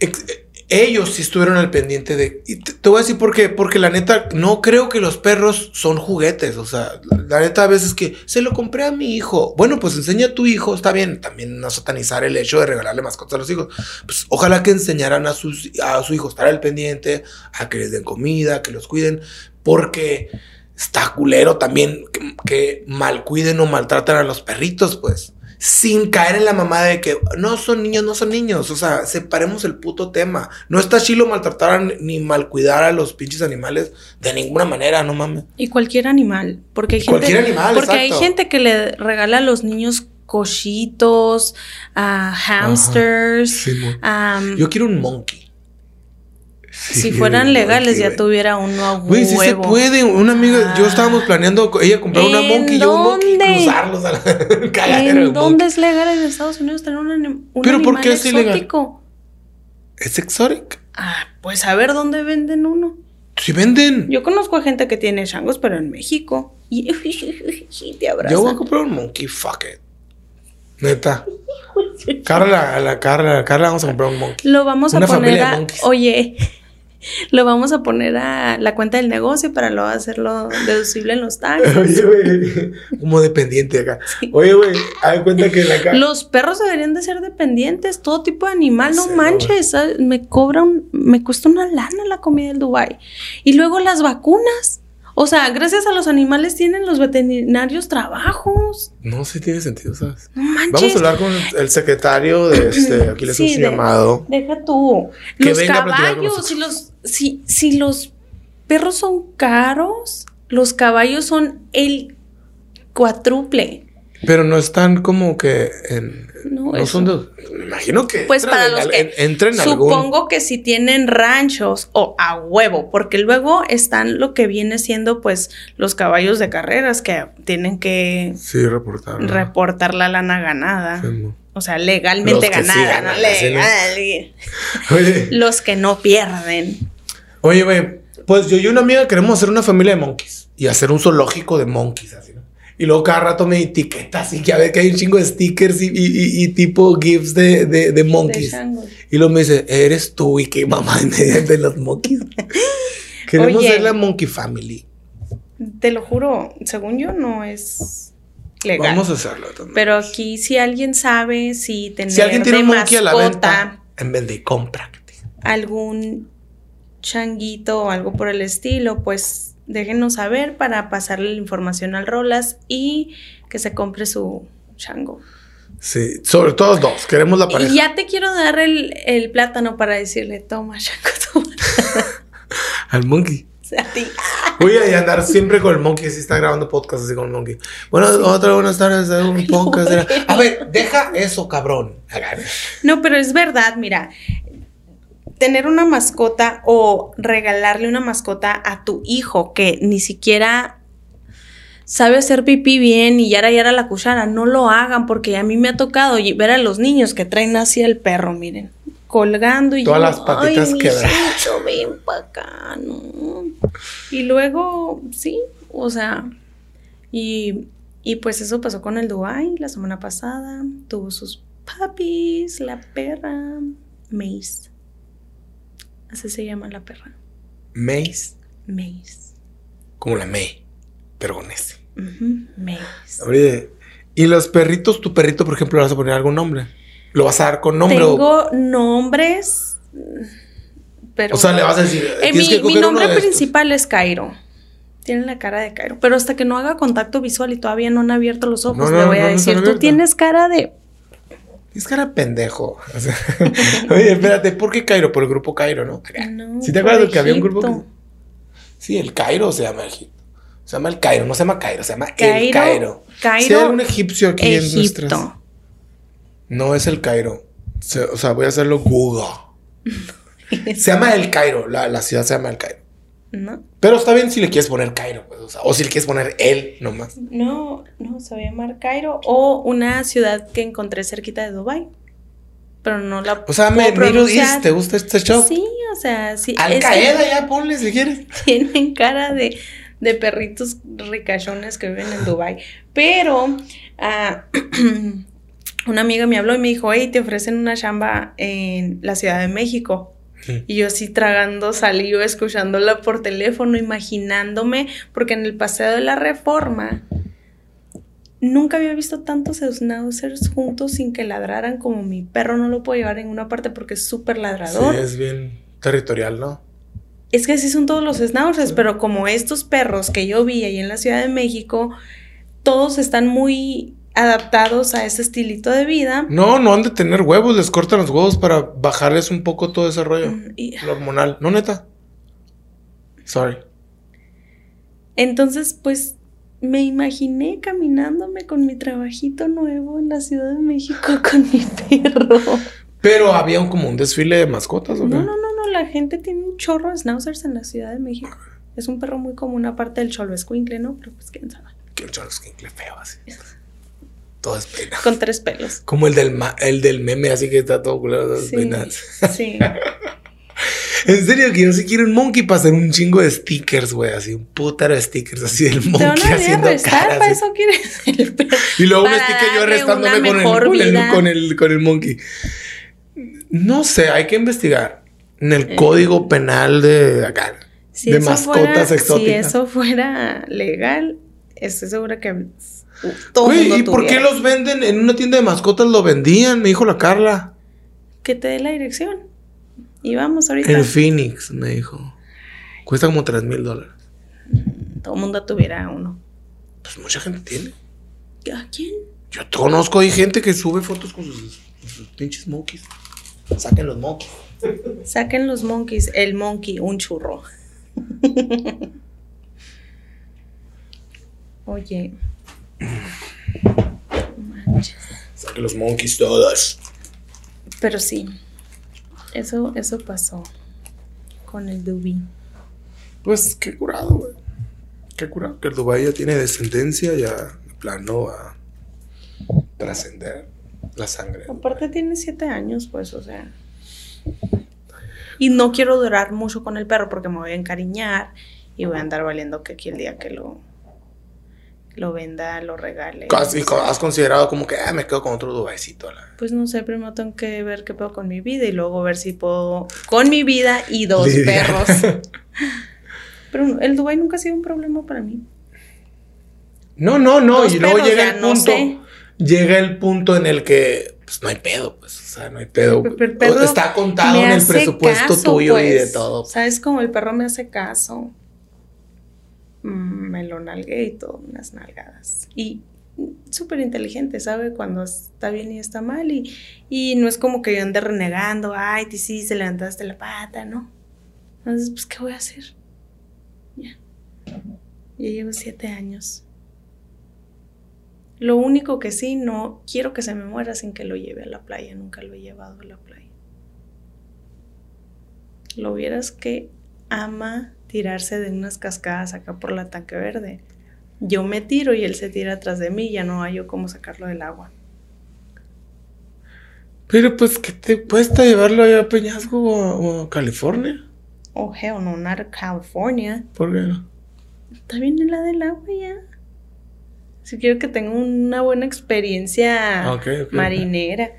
Speaker 1: ex- eh, ellos sí estuvieron al pendiente de. Y te, voy a decir por qué. Porque la neta, no creo que los perros son juguetes. O sea, la, neta, a veces que se lo compré a mi hijo. Bueno, pues enseña a tu hijo. Está bien. También no satanizar el hecho de regalarle mascotas a los hijos. Pues ojalá que enseñaran a, sus, a su hijo a estar al pendiente, a que les den comida, que los cuiden. Porque está culero también que, que mal cuiden o maltratan a los perritos, pues sin caer en la mamada de que no son niños, no son niños. O sea, separemos el puto tema. No está chilo maltratar a- ni mal cuidar a los pinches animales de ninguna manera, no mames.
Speaker 2: Y cualquier animal. Porque hay gente.
Speaker 1: Cualquier animal,
Speaker 2: Porque hay gente que le regala a los niños cochitos, a hamsters. am,
Speaker 1: Yo quiero un monkey.
Speaker 2: Si fueran legales, ya tuviera uno a
Speaker 1: Güey, sí se
Speaker 2: huevo.
Speaker 1: puede. Una amiga, yo
Speaker 2: Ah.
Speaker 1: estábamos planeando ella comprar una
Speaker 2: ¿En
Speaker 1: monkey y yo un monkey cruzarlos a la cagadera de
Speaker 2: ¿En dónde es legal en Estados Unidos tener un, un
Speaker 1: ¿Pero por
Speaker 2: animal
Speaker 1: qué es ilegal?
Speaker 2: exótico?
Speaker 1: Es exotic.
Speaker 2: Ah, pues a ver dónde venden uno.
Speaker 1: Si venden.
Speaker 2: Yo conozco a gente que tiene changos, pero en México. Y te abrazan.
Speaker 1: Yo voy a comprar un monkey, fuck it. Neta. Carla, a la Carla, a la Carla vamos a comprar un monkey.
Speaker 2: Lo vamos a poner a. Oye, lo vamos a poner a la cuenta del negocio para luego hacerlo deducible en los taxes.
Speaker 1: Oye, güey, como dependiente acá. Oye, güey, haz cuenta que la ca-
Speaker 2: Los perros deberían de ser dependientes, todo tipo de animal, no manches, ¿sabes? me cobra un, me cuesta una lana la comida del Dubai. Y luego las vacunas. O sea, gracias a los animales tienen los veterinarios trabajos.
Speaker 1: No sé, tiene sentido, ¿sabes?
Speaker 2: No manches.
Speaker 1: Vamos a hablar con el secretario de este. Aquí le
Speaker 2: Sí, de-
Speaker 1: llamado.
Speaker 2: Deja tú.
Speaker 1: Que
Speaker 2: los caballos, si los, si, si los perros son caros, los caballos son el cuádruple.
Speaker 1: Pero no están como que en.
Speaker 2: No,
Speaker 1: No, son de. Me imagino que.
Speaker 2: Pues para
Speaker 1: en
Speaker 2: los que
Speaker 1: en- entren algún.
Speaker 2: supongo que si tienen ranchos o a huevo, porque luego están lo que viene siendo pues los caballos de carreras que tienen que
Speaker 1: Sí, reportar. ¿no?
Speaker 2: reportar la lana ganada.
Speaker 1: Sí.
Speaker 2: O sea, legalmente
Speaker 1: Los que sí
Speaker 2: ganada,
Speaker 1: ganan.
Speaker 2: Legal.
Speaker 1: Oye,
Speaker 2: Los que no pierden.
Speaker 1: oye, güey. Pues yo y una amiga queremos hacer una familia de monkeys y hacer un zoológico de monkeys, así, ¿no? Y luego cada rato me etiqueta así que a ver que hay un chingo de stickers y, y- y- y tipo GIFs de, de, de monkeys. y luego me dice, eres tú y qué mamá de los monkeys. Queremos
Speaker 2: Oye.
Speaker 1: hacer la monkey family.
Speaker 2: Te lo juro, según yo no es legal.
Speaker 1: Vamos a hacerlo también.
Speaker 2: Pero aquí si alguien sabe si tener
Speaker 1: si alguien tiene
Speaker 2: de
Speaker 1: un monkey a la venta, en vez de compra.
Speaker 2: algún changuito o algo por el estilo, pues déjenos saber para pasarle la información al Rolas y que se compre su chango.
Speaker 1: Sí, sobre todo dos. Queremos la pareja.
Speaker 2: Y ya te quiero dar el, el plátano para decirle, toma, chango, toma.
Speaker 1: Al monkey.
Speaker 2: A ti.
Speaker 1: Voy a andar siempre con el monkey, si está grabando podcast así con el monkey. Bueno, otra buenas tardes, un podcast. A ver, deja eso, cabrón.
Speaker 2: No, pero es verdad, mira, tener una mascota o regalarle una mascota a tu hijo que ni siquiera sabe hacer pipí bien y yara yara la cuchara, no lo hagan porque a mí me ha tocado ver a los niños que traen así el perro, miren, colgando y
Speaker 1: Todas
Speaker 2: yo,
Speaker 1: las patitas
Speaker 2: "Ay,
Speaker 1: quebradas".
Speaker 2: ven pa' acá, no. Y luego, sí, o sea, y, y pues eso pasó con el Dubai la semana pasada, tuvo sus papis, la perra, Mace. Así se llama la perra,
Speaker 1: Mace,
Speaker 2: Mace.
Speaker 1: como la May, pero con ese.
Speaker 2: Ujú, Mace.
Speaker 1: Oye, y los perritos, tu perrito, por ejemplo, le vas a poner algún nombre. ¿Lo vas a dar con nombre? o-
Speaker 2: Tengo nombres, pero...
Speaker 1: O sea, le vas a decir.
Speaker 2: Eh, mi,
Speaker 1: que
Speaker 2: nombre principal es Cairo. Tiene la cara de Cairo. Pero hasta que no haga contacto visual y todavía no han abierto los ojos,
Speaker 1: No, no,
Speaker 2: le voy
Speaker 1: no,
Speaker 2: a decir, tú
Speaker 1: abiertos".
Speaker 2: tienes cara de...
Speaker 1: Es cara de pendejo. O sea, Oye, espérate, ¿por qué Cairo? Por el grupo Cairo, ¿no?
Speaker 2: No,
Speaker 1: ¿Sí te acuerdas que había un grupo? Que- Sí, el Cairo se llama Egipto. Se llama el Cairo, no se llama Cairo, se llama el
Speaker 2: Cairo,
Speaker 1: Cairo. Si hay algún egipcio aquí en nuestras. No es el Cairo. Se- o sea, voy a hacerlo Google. Se llama el Cairo. La, la ciudad se llama el Cairo.
Speaker 2: ¿No?
Speaker 1: Pero está bien si le quieres poner Cairo, pues, o, sea, o si le quieres poner él nomás.
Speaker 2: No, no, se va a llamar Cairo. O una ciudad que encontré cerquita de Dubai. Pero no la
Speaker 1: O sea, me, Middle. East, ¿te gusta este show?
Speaker 2: Sí, o sea, sí.
Speaker 1: Al Qaeda ya ponle si quieres.
Speaker 2: tienen cara de, de perritos ricachones que viven en Dubai. Pero ah, una amiga me habló y me dijo, hey, te ofrecen una chamba en la Ciudad de México. Y yo así tragando saliva, escuchándola por teléfono, imaginándome, porque en el Paseo de la Reforma nunca había visto tantos schnauzers juntos sin que ladraran como mi perro no lo puedo llevar en una parte porque es súper ladrador.
Speaker 1: Sí, es bien territorial, ¿no?
Speaker 2: Es que así son todos los schnauzers, pero como estos perros que yo vi ahí en la Ciudad de México, todos están muy adaptados a ese estilito de vida.
Speaker 1: No, no han de tener huevos, les cortan los huevos para bajarles un poco todo ese rollo.
Speaker 2: Mm, y-
Speaker 1: El hormonal. No, neta. Sorry.
Speaker 2: Entonces, pues me imaginé caminándome con mi trabajito nuevo en la Ciudad de México con mi perro.
Speaker 1: Pero había un, como un desfile de mascotas, ¿o qué?
Speaker 2: No, no, no, no, la gente tiene un chorro de schnauzers en la Ciudad de México. Es un perro muy común aparte del cholo escuincle, ¿no? Pero pues quién sabe.
Speaker 1: Que un chorosquincle feo así. Todo es pena.
Speaker 2: Con tres pelos.
Speaker 1: Como el del, ma- el del meme, así que está todo culero, todas
Speaker 2: Sí, sí.
Speaker 1: En serio, que yo sí quiero un monkey para hacer un chingo de stickers, güey. Así, un putero de stickers, así del monkey
Speaker 2: a
Speaker 1: haciendo caras.
Speaker 2: para eso quieres el.
Speaker 1: Y luego un sticker yo arrestándome con el, con, el, con, el, con el monkey. No sé, hay que investigar. en el código penal de acá.
Speaker 2: Si
Speaker 1: de mascotas
Speaker 2: fuera, Si
Speaker 1: exóticas.
Speaker 2: eso fuera legal, estoy segura que todo
Speaker 1: Güey,
Speaker 2: mundo
Speaker 1: ¿y por qué los venden en una tienda de mascotas? Lo vendían, me dijo la Carla.
Speaker 2: Que te dé la dirección. Y vamos ahorita.
Speaker 1: En Phoenix, me dijo. Cuesta como 3 mil dólares.
Speaker 2: Todo el mundo tuviera uno.
Speaker 1: Pues mucha gente tiene.
Speaker 2: ¿A quién?
Speaker 1: Yo conozco, hay gente que sube fotos con sus, con sus pinches monkeys. Saquen los monkeys.
Speaker 2: Saquen los monkeys. El monkey, un churro. Oye. Manches.
Speaker 1: Saquen los monkeys todos.
Speaker 2: Pero sí. Eso, eso pasó. Con el Dubi.
Speaker 1: Pues qué curado, güey. Qué curado. Que el Dubai ya tiene descendencia, ya de plano a trascender la sangre.
Speaker 2: Aparte tiene siete años, pues, o sea. Y no quiero durar mucho con el perro porque me voy a encariñar y voy a andar valiendo que aquí el día que lo, lo venda, lo regale.
Speaker 1: ¿Has, y has considerado como que ah, me quedo con otro Dubaicito? la-
Speaker 2: Pues no sé, primero tengo que ver qué puedo con mi vida y luego ver si puedo con mi vida y dos perros. Pero no, el Dubai nunca ha sido un problema para mí.
Speaker 1: No, no, no.
Speaker 2: Dos
Speaker 1: y luego
Speaker 2: perros,
Speaker 1: llega el
Speaker 2: no
Speaker 1: punto.
Speaker 2: sé.
Speaker 1: Llega el punto en el que pues no hay pedo, pues. O sea, no hay pedo.
Speaker 2: Pero
Speaker 1: Está contado en el presupuesto
Speaker 2: caso,
Speaker 1: tuyo y de
Speaker 2: pues.
Speaker 1: todo.
Speaker 2: ¿Sabes cómo el perro me hace caso? Me lo nalgué y todo, unas nalgadas. Y súper inteligente, sabe cuando está bien y está mal. Y, y no es como que yo ande renegando, ay, ti sí, se levantaste la pata, ¿no? Entonces, pues, ¿qué voy a hacer? Ya. Ya llevo siete años. Lo único que sí, no quiero que se me muera sin que lo lleve a la playa. Nunca lo he llevado a la playa. Lo vieras que ama tirarse de unas cascadas acá por la tanque verde. Yo me tiro y él se tira atrás de mí, ya no hay yo cómo sacarlo del agua.
Speaker 1: Pero pues, ¿qué te cuesta llevarlo allá a Peñasco o a, a California?
Speaker 2: Oh, hell no, not California.
Speaker 1: ¿Por qué no?
Speaker 2: Está bien en la del agua ya. Si quiero que tenga una buena experiencia marinera.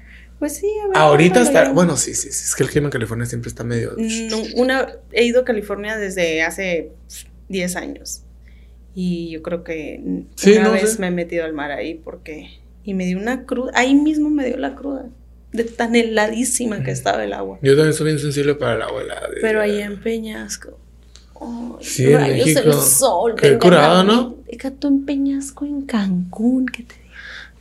Speaker 2: Pues sí, a ver.
Speaker 1: Ahorita está. Bueno, sí, sí, sí. Es que el clima en California siempre está medio.
Speaker 2: No, una, he ido a California desde hace 10 años. Y yo creo que
Speaker 1: Sí,
Speaker 2: una
Speaker 1: no
Speaker 2: vez
Speaker 1: sé.
Speaker 2: me he metido al mar ahí porque... Y me dio una cruda. Ahí mismo me dio la cruda. De tan heladísima que estaba el agua.
Speaker 1: Yo también soy bien sensible para la abuela.
Speaker 2: Pero ahí en Peñasco. ay,
Speaker 1: Sí, en
Speaker 2: rayos
Speaker 1: México.
Speaker 2: del sol.
Speaker 1: Qué curado. ¿no?
Speaker 2: Deja tú en Peñasco, en Cancún, ¿qué te?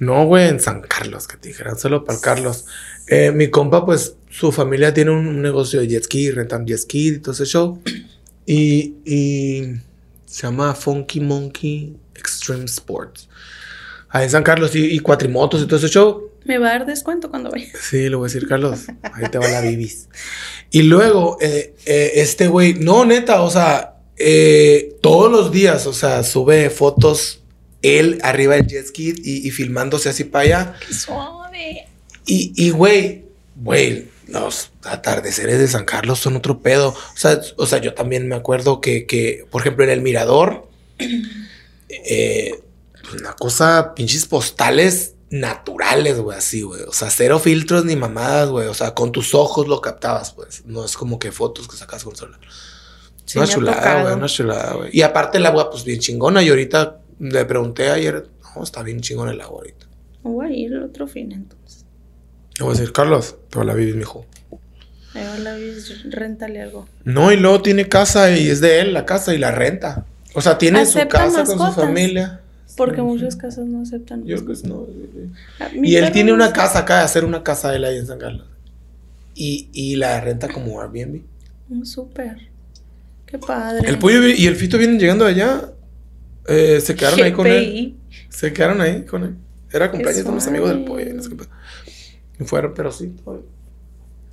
Speaker 1: No, güey, en San Carlos, que te dijeran, solo para Carlos. Eh, mi compa, pues, su familia tiene un, un negocio de jet ski, rentan jet ski y todo ese show. Y, y se llama Funky Monkey Extreme Sports. Ahí en San Carlos y, y cuatrimotos y todo ese show.
Speaker 2: Me va a dar descuento cuando vaya.
Speaker 1: Sí, lo voy a decir, Carlos. Ahí te va la bibis. Y luego, eh, eh, este güey, no, neta, o sea, eh, todos los días, o sea, sube fotos él arriba del jet ski y, y filmándose así para allá.
Speaker 2: ¡Qué suave!
Speaker 1: Y, y, güey, güey, los atardeceres de San Carlos son otro pedo. O sea, o sea yo también me acuerdo que, que, por ejemplo, en el Mirador, eh, pues, una cosa, pinches postales naturales, güey, así, güey. O sea, cero filtros ni mamadas, güey. O sea, con tus ojos lo captabas, pues. No es como que fotos que sacas con el celular.
Speaker 2: Sí,
Speaker 1: una chulada, güey, una chulada, güey. Y aparte el agua, pues bien chingona. Y ahorita le pregunté ayer, no, está bien chingón el agua ahorita.
Speaker 2: Voy a ir el otro fin entonces.
Speaker 1: Le voy a decir, Carlos, va la vivir, mijo.
Speaker 2: La bis, réntale algo.
Speaker 1: No, y luego tiene casa y es de él la casa y la renta. O sea, tiene su
Speaker 2: ¿Aceptan
Speaker 1: casa con su familia.
Speaker 2: Porque
Speaker 1: Sí.
Speaker 2: muchas casas no aceptan.
Speaker 1: Yo creo que no.
Speaker 2: Ah,
Speaker 1: Y él tiene una casa acá, de hacer una casa de él ahí en San Carlos. Y, y la renta como Airbnb.
Speaker 2: Mm, Súper. Qué padre.
Speaker 1: El pollo y el fito vienen llegando allá. Eh, se quedaron ahí con él. Se quedaron ahí con él. Era cumpleaños de unos amigos del pollo. y no sé qué pedo. Y fueron, pero sí. todo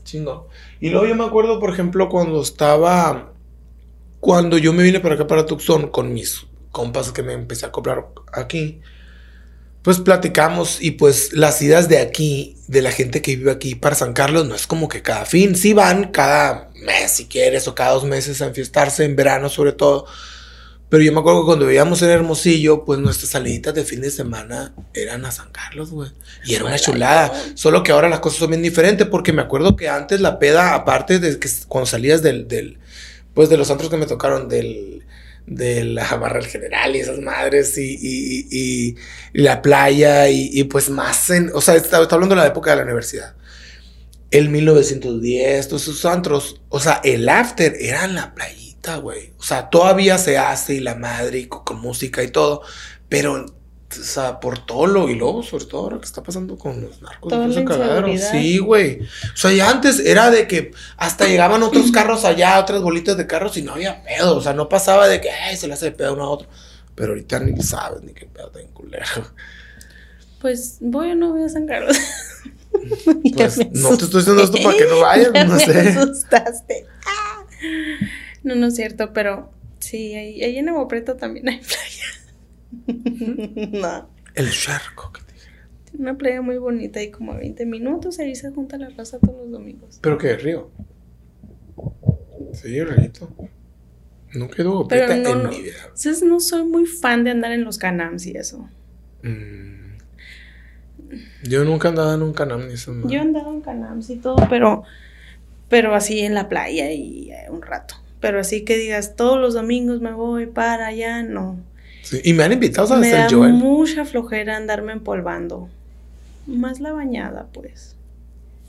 Speaker 1: Chingón. Y luego yo me acuerdo, por ejemplo, cuando estaba. Cuando yo me vine para acá, para Tucson, con mis compas que me empecé a comprar aquí. Pues platicamos y pues las idas de aquí, de la gente que vive aquí para San Carlos, no es como que cada fin, sí van cada mes si quieres o cada dos meses a enfiestarse, en verano sobre todo. Pero yo me acuerdo que cuando vivíamos en Hermosillo, pues nuestras saliditas de fin de semana eran a San Carlos, güey. Y era una chulada. Solo que ahora las cosas son bien diferentes porque me acuerdo que antes la peda, aparte de que cuando salías del, del pues de los antros que me tocaron, del, de la barra del general y esas madres y, y, y, y la playa y, pues más en, o sea, está, está hablando de la época de la universidad. El 1910, todos esos antros, o sea, el after era en la playa güey. O sea, todavía se hace y la madre y con, música y todo, pero o sea, por todo lo y luego, sobre todo lo que está pasando con los narcos. Sí, güey. O sea, ya antes era de que hasta llegaban otros carros allá, otras bolitas de carros y no había pedo. O sea, no pasaba de que Ay, se le hace de pedo uno a otro. Pero ahorita ni sabes ni qué pedo tan culero.
Speaker 2: Pues voy o no voy a San Carlos.
Speaker 1: pues no te estoy diciendo esto para que no vayas, no sé. Me asustaste.
Speaker 2: Ah. No, no es cierto, pero sí, ahí, ahí en Agua Preta también hay
Speaker 1: playa. no. El charco que te dije.
Speaker 2: Una playa muy bonita y como a 20 minutos ahí se junta la raza todos los domingos.
Speaker 1: ¿Pero qué? ¿Río? Sí, rarito. Nunca he ido a Preta
Speaker 2: no, en no. mi vida. Entonces no soy muy fan de andar en los canams y eso.
Speaker 1: Mm. Yo nunca he andado en un canam ni eso.
Speaker 2: Yo he andado en canams y todo, pero, pero así en la playa y eh, un rato. Pero así que digas, todos los domingos me voy para allá, no.
Speaker 1: Sí, y me han invitado a
Speaker 2: me hacer da mucha flojera andarme empolvando. Más la bañada, pues.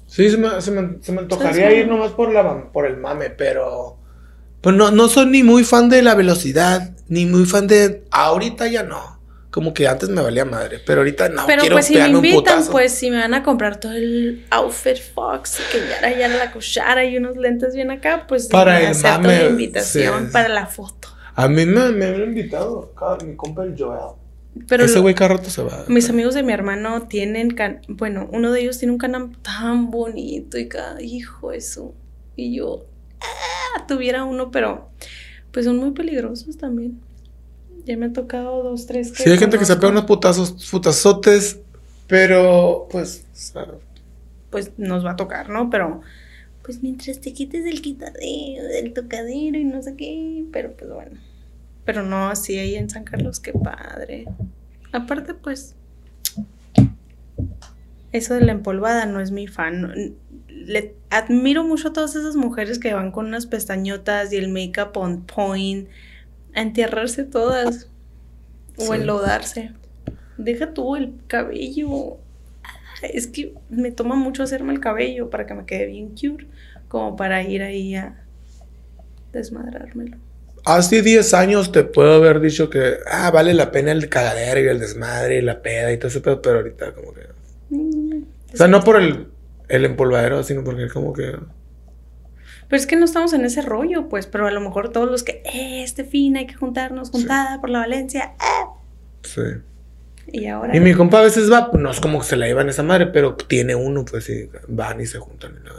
Speaker 1: Sí, se me, se me, se me antojaría ir nomás por, la, por el mame, pero... Pues no, no soy ni muy fan de la velocidad, ni muy fan de... Ahorita ya no como que antes me valía madre, pero ahorita no.
Speaker 2: Pero quiero pues si me invitan, pues si me van a comprar todo el outfit Fox, que ya ya la cuchara y unos lentes bien acá, pues
Speaker 1: para
Speaker 2: el
Speaker 1: mame,
Speaker 2: invitación para la foto.
Speaker 1: A mí me, me han invitado, mi compa el Joel. Pero Ese güey cada rato se va.
Speaker 2: Mis amigos de mi hermano tienen, can bueno, uno de ellos tiene un canal tan bonito y cada hijo eso. Y yo, ah, tuviera uno, pero pues son muy peligrosos también. Ya me ha tocado dos, tres.
Speaker 1: sí, hay gente que se pega unos putazos, putazotes, pero pues.
Speaker 2: Pues nos va a tocar, ¿no? Pero pues mientras te quites del quitadero, del tocadero y no sé qué, pero pues bueno. Pero no, así ahí en San Carlos, qué padre. Aparte, pues. Eso de la empolvada no es mi fan. Le admiro mucho a todas esas mujeres que van con unas pestañotas y el make-up on point a enterrarse todas o enlodarse. Deja tú el cabello. Es que me toma mucho hacerme el cabello para que me quede bien cute, como para ir ahí a desmadrármelo.
Speaker 1: Hace 10 años te puedo haber dicho que, ah, vale la pena el cagadero y el desmadre y la peda y todo ese pedo, pero ahorita como que... Mm, o sea, no por el, el empolvadero, sino porque como que...
Speaker 2: Pero es que no estamos en ese rollo, pues, pero a lo mejor todos los que, eh, este fin hay que juntarnos, juntada por la Valencia, eh.
Speaker 1: Sí.
Speaker 2: Y ahora.
Speaker 1: Y mi compa a veces va, pues no es como que se la llevan esa madre, pero tiene uno, pues y van y se juntan en la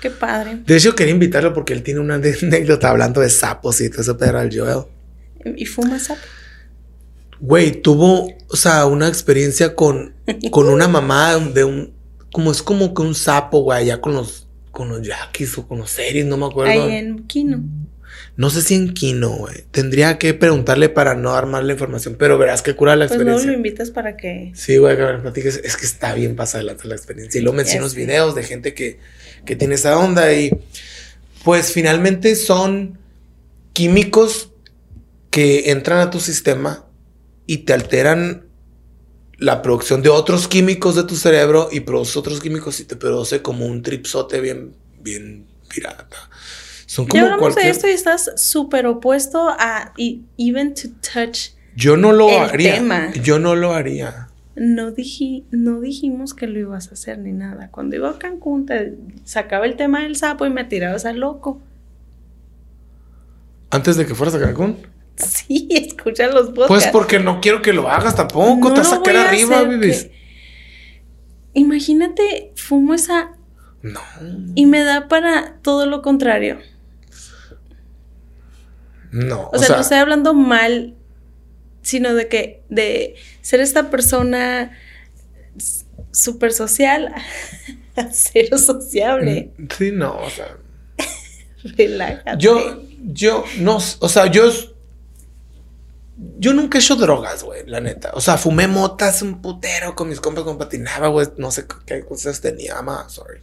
Speaker 2: Qué padre.
Speaker 1: De hecho, quería invitarlo porque él tiene una anécdota hablando de sapos y todo eso, pero al Joel.
Speaker 2: ¿Y fuma sapo?
Speaker 1: Güey, tuvo, o sea, una experiencia con, con una mamá de un, como es como que un sapo, güey, allá con los con los yaquis o con los series, no me acuerdo.
Speaker 2: Ahí en Kino.
Speaker 1: No sé si en Kino, güey. Tendría que preguntarle para no dar más la información, pero verás que cura la experiencia. Pues
Speaker 2: no lo invitas para que.
Speaker 1: Sí, güey, que me platiques. Es que está bien pasada la experiencia. Y luego mencionas videos de gente que, que tiene esa onda y pues finalmente son químicos que entran a tu sistema y te alteran la producción de otros químicos de tu cerebro y produce otros químicos y te produce como un tripsote bien, bien pirata.
Speaker 2: Son como ya hablamos de esto y estás súper opuesto a even to touch.
Speaker 1: Yo no lo haría. Yo no lo haría.
Speaker 2: No, dije, no dijimos que lo ibas a hacer ni nada. Cuando iba a Cancún te sacaba el tema del sapo y me tirabas al loco.
Speaker 1: ¿Antes de que fueras a Cancún?
Speaker 2: Sí, escucha los podcasts.
Speaker 1: Pues porque no quiero que lo hagas tampoco. te vas a arriba, vives.
Speaker 2: Imagínate, fumo esa.
Speaker 1: No.
Speaker 2: Y me da para todo lo contrario.
Speaker 1: No.
Speaker 2: O, sea, no estoy hablando mal, sino de que de ser esta persona súper social a cero sociable.
Speaker 1: Mm, sí, no, o sea.
Speaker 2: Relájate.
Speaker 1: Yo, yo, no, o sea, yo yo nunca he hecho drogas, güey, la neta. O sea, fumé motas un putero con mis compas con patinaba, güey. No sé qué cosas tenía, ama, sorry.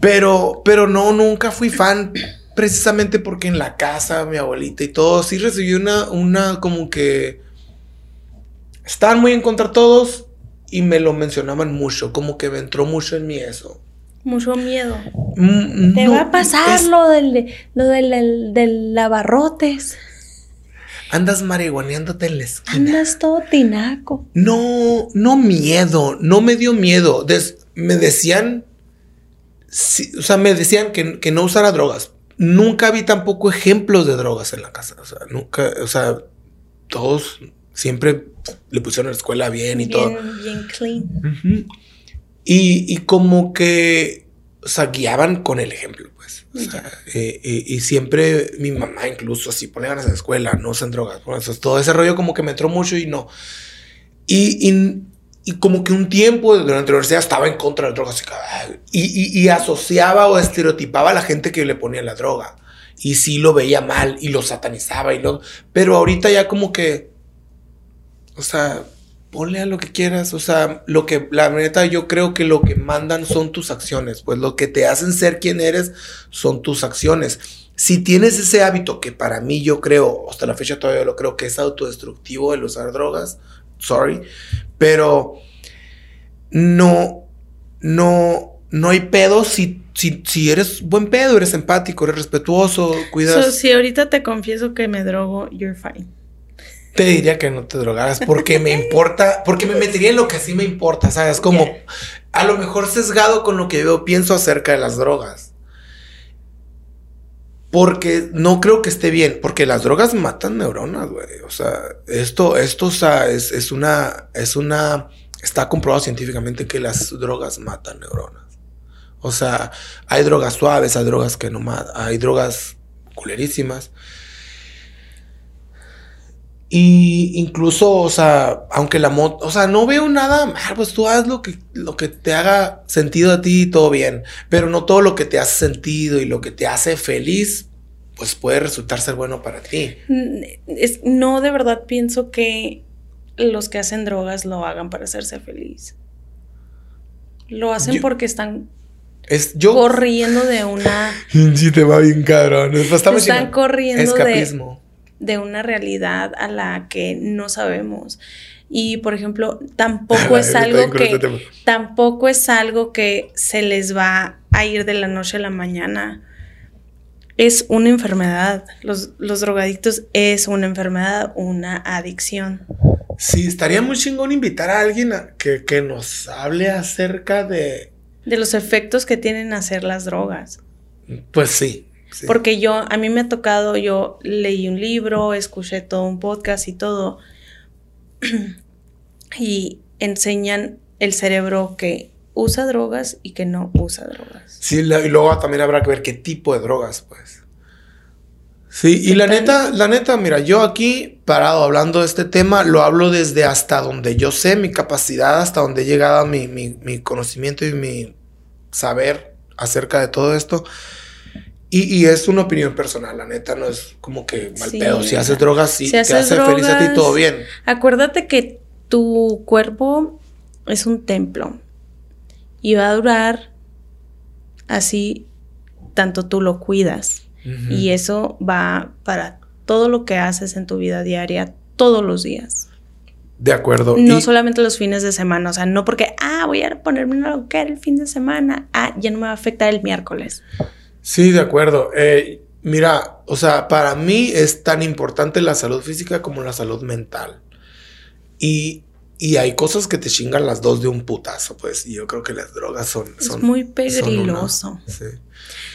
Speaker 1: Pero, pero no, nunca fui fan precisamente porque en la casa, mi abuelita y todo, sí recibí una, una como que estaban muy en contra todos y me lo mencionaban mucho, como que me entró mucho en mí eso.
Speaker 2: Mucho miedo.
Speaker 1: Mm,
Speaker 2: Te
Speaker 1: no,
Speaker 2: va a pasar
Speaker 1: es-
Speaker 2: lo del, lo del, del lavarrotes.
Speaker 1: Andas marihuaneándote en la esquina.
Speaker 2: Andas todo tinaco.
Speaker 1: No, no miedo, no me dio miedo. Des- me decían, sí, o sea, me decían que, que no usara drogas. Nunca vi tampoco ejemplos de drogas en la casa. O sea, nunca, o sea, todos siempre le pusieron a la escuela bien y todo.
Speaker 2: Bien, clean.
Speaker 1: Y, y como que, o sea, guiaban con el ejemplo. Eh, eh, y siempre mi mamá incluso así, ponle ganas a la escuela, no usen drogas. Bueno, eso, todo ese rollo como que me entró mucho y no. Y, y, y como que un tiempo durante la universidad estaba en contra de drogas. que, ay, Y, y, y asociaba o estereotipaba a la gente que le ponía la droga. Y sí lo veía mal y lo satanizaba y lo... Pero ahorita ya como que... O sea, ponle a lo que quieras. O sea, lo que, la neta, yo creo que lo que mandan son tus acciones. Pues lo que te hacen ser quien eres son tus acciones. Si tienes ese hábito, que para mí yo creo, hasta la fecha todavía lo creo, que es autodestructivo el usar drogas, sorry, pero no, no, no hay pedo si, si, si eres buen pedo, eres empático, eres respetuoso, cuidas.
Speaker 2: So, si ahorita te confieso que me drogo, you're fine.
Speaker 1: Te diría que no te drogaras porque me importa, porque me metería en lo que sí me importa, ¿sabes? Como
Speaker 2: Yeah.
Speaker 1: a lo mejor sesgado con lo que yo pienso acerca de las drogas. Porque no creo que esté bien, porque las drogas matan neuronas, güey. O sea, esto, esto, o sea, es, es una, es una, está comprobado científicamente que las drogas matan neuronas. O sea, hay drogas suaves, hay drogas que no matan, hay drogas culerísimas. Y incluso, o sea, aunque la moto, o sea, no veo nada mal, pues tú haz lo que, lo que te haga sentido a ti, todo bien. Pero no todo lo que te hace sentido y lo que te hace feliz, pues puede resultar ser bueno para ti.
Speaker 2: Mm, es- no de verdad pienso que los que hacen drogas lo hagan para hacerse feliz. Lo hacen
Speaker 1: Yo-
Speaker 2: porque están
Speaker 1: Es yo.
Speaker 2: corriendo de una
Speaker 1: Sí, te va bien cabrón. Pues
Speaker 2: están
Speaker 1: chingón.
Speaker 2: corriendo de,
Speaker 1: Escapismo.
Speaker 2: de una realidad a la que no sabemos. Y por ejemplo, tampoco es algo
Speaker 1: este
Speaker 2: que
Speaker 1: tema.
Speaker 2: tampoco es algo que se les va a ir de la noche a la mañana. Es una enfermedad. Los, los drogadictos es una enfermedad, una adicción.
Speaker 1: Sí, estaría muy chingón invitar a alguien a que, que nos hable acerca de.
Speaker 2: De los efectos que tienen hacer las drogas.
Speaker 1: Pues sí. Sí.
Speaker 2: Porque yo, a mí me ha tocado, yo leí un libro, escuché todo un podcast y todo, y enseñan el cerebro que usa drogas y que no usa drogas.
Speaker 1: Sí, la- y luego también habrá que ver qué tipo de drogas, pues. Sí, y la neta, la neta, mira, yo aquí parado hablando de este tema, lo hablo desde hasta donde yo sé, mi capacidad, hasta donde he llegado mi, mi, mi conocimiento y mi saber acerca de todo esto. Y, y es una opinión personal, la neta, no es como que mal
Speaker 2: Sí,
Speaker 1: pedo. Si haces drogas, sí,
Speaker 2: si
Speaker 1: te
Speaker 2: haces
Speaker 1: hace feliz a ti,
Speaker 2: drogas-
Speaker 1: todo bien.
Speaker 2: Acuérdate que tu cuerpo es un templo y va a durar así tanto tú lo cuidas. Y eso va para todo lo que haces en tu vida diaria, todos los días.
Speaker 1: De acuerdo.
Speaker 2: No
Speaker 1: Y-
Speaker 2: solamente los fines de semana, o sea, no porque, ah, voy a ponerme una loquera el fin de semana, ah, ya no me va a afectar el miércoles.
Speaker 1: Sí, de acuerdo. Eh, mira, o sea, para mí es tan importante la salud física como la salud mental. Y, y hay cosas que te chingan las dos de un putazo, pues. Y yo creo que las drogas son...
Speaker 2: Es
Speaker 1: son
Speaker 2: muy
Speaker 1: son una-
Speaker 2: pegriloso.
Speaker 1: sí.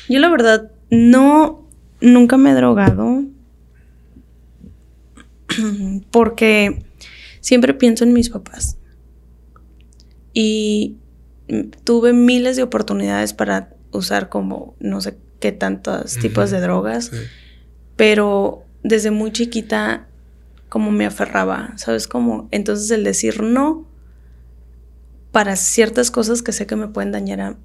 Speaker 2: Yo la verdad no, nunca me he drogado porque siempre pienso en mis papás. Y tuve miles de oportunidades para usar como no sé qué tantos tipos de drogas,
Speaker 1: Sí.
Speaker 2: pero desde muy chiquita como me aferraba, ¿sabes? Como entonces el decir no para ciertas cosas que sé que me pueden dañar a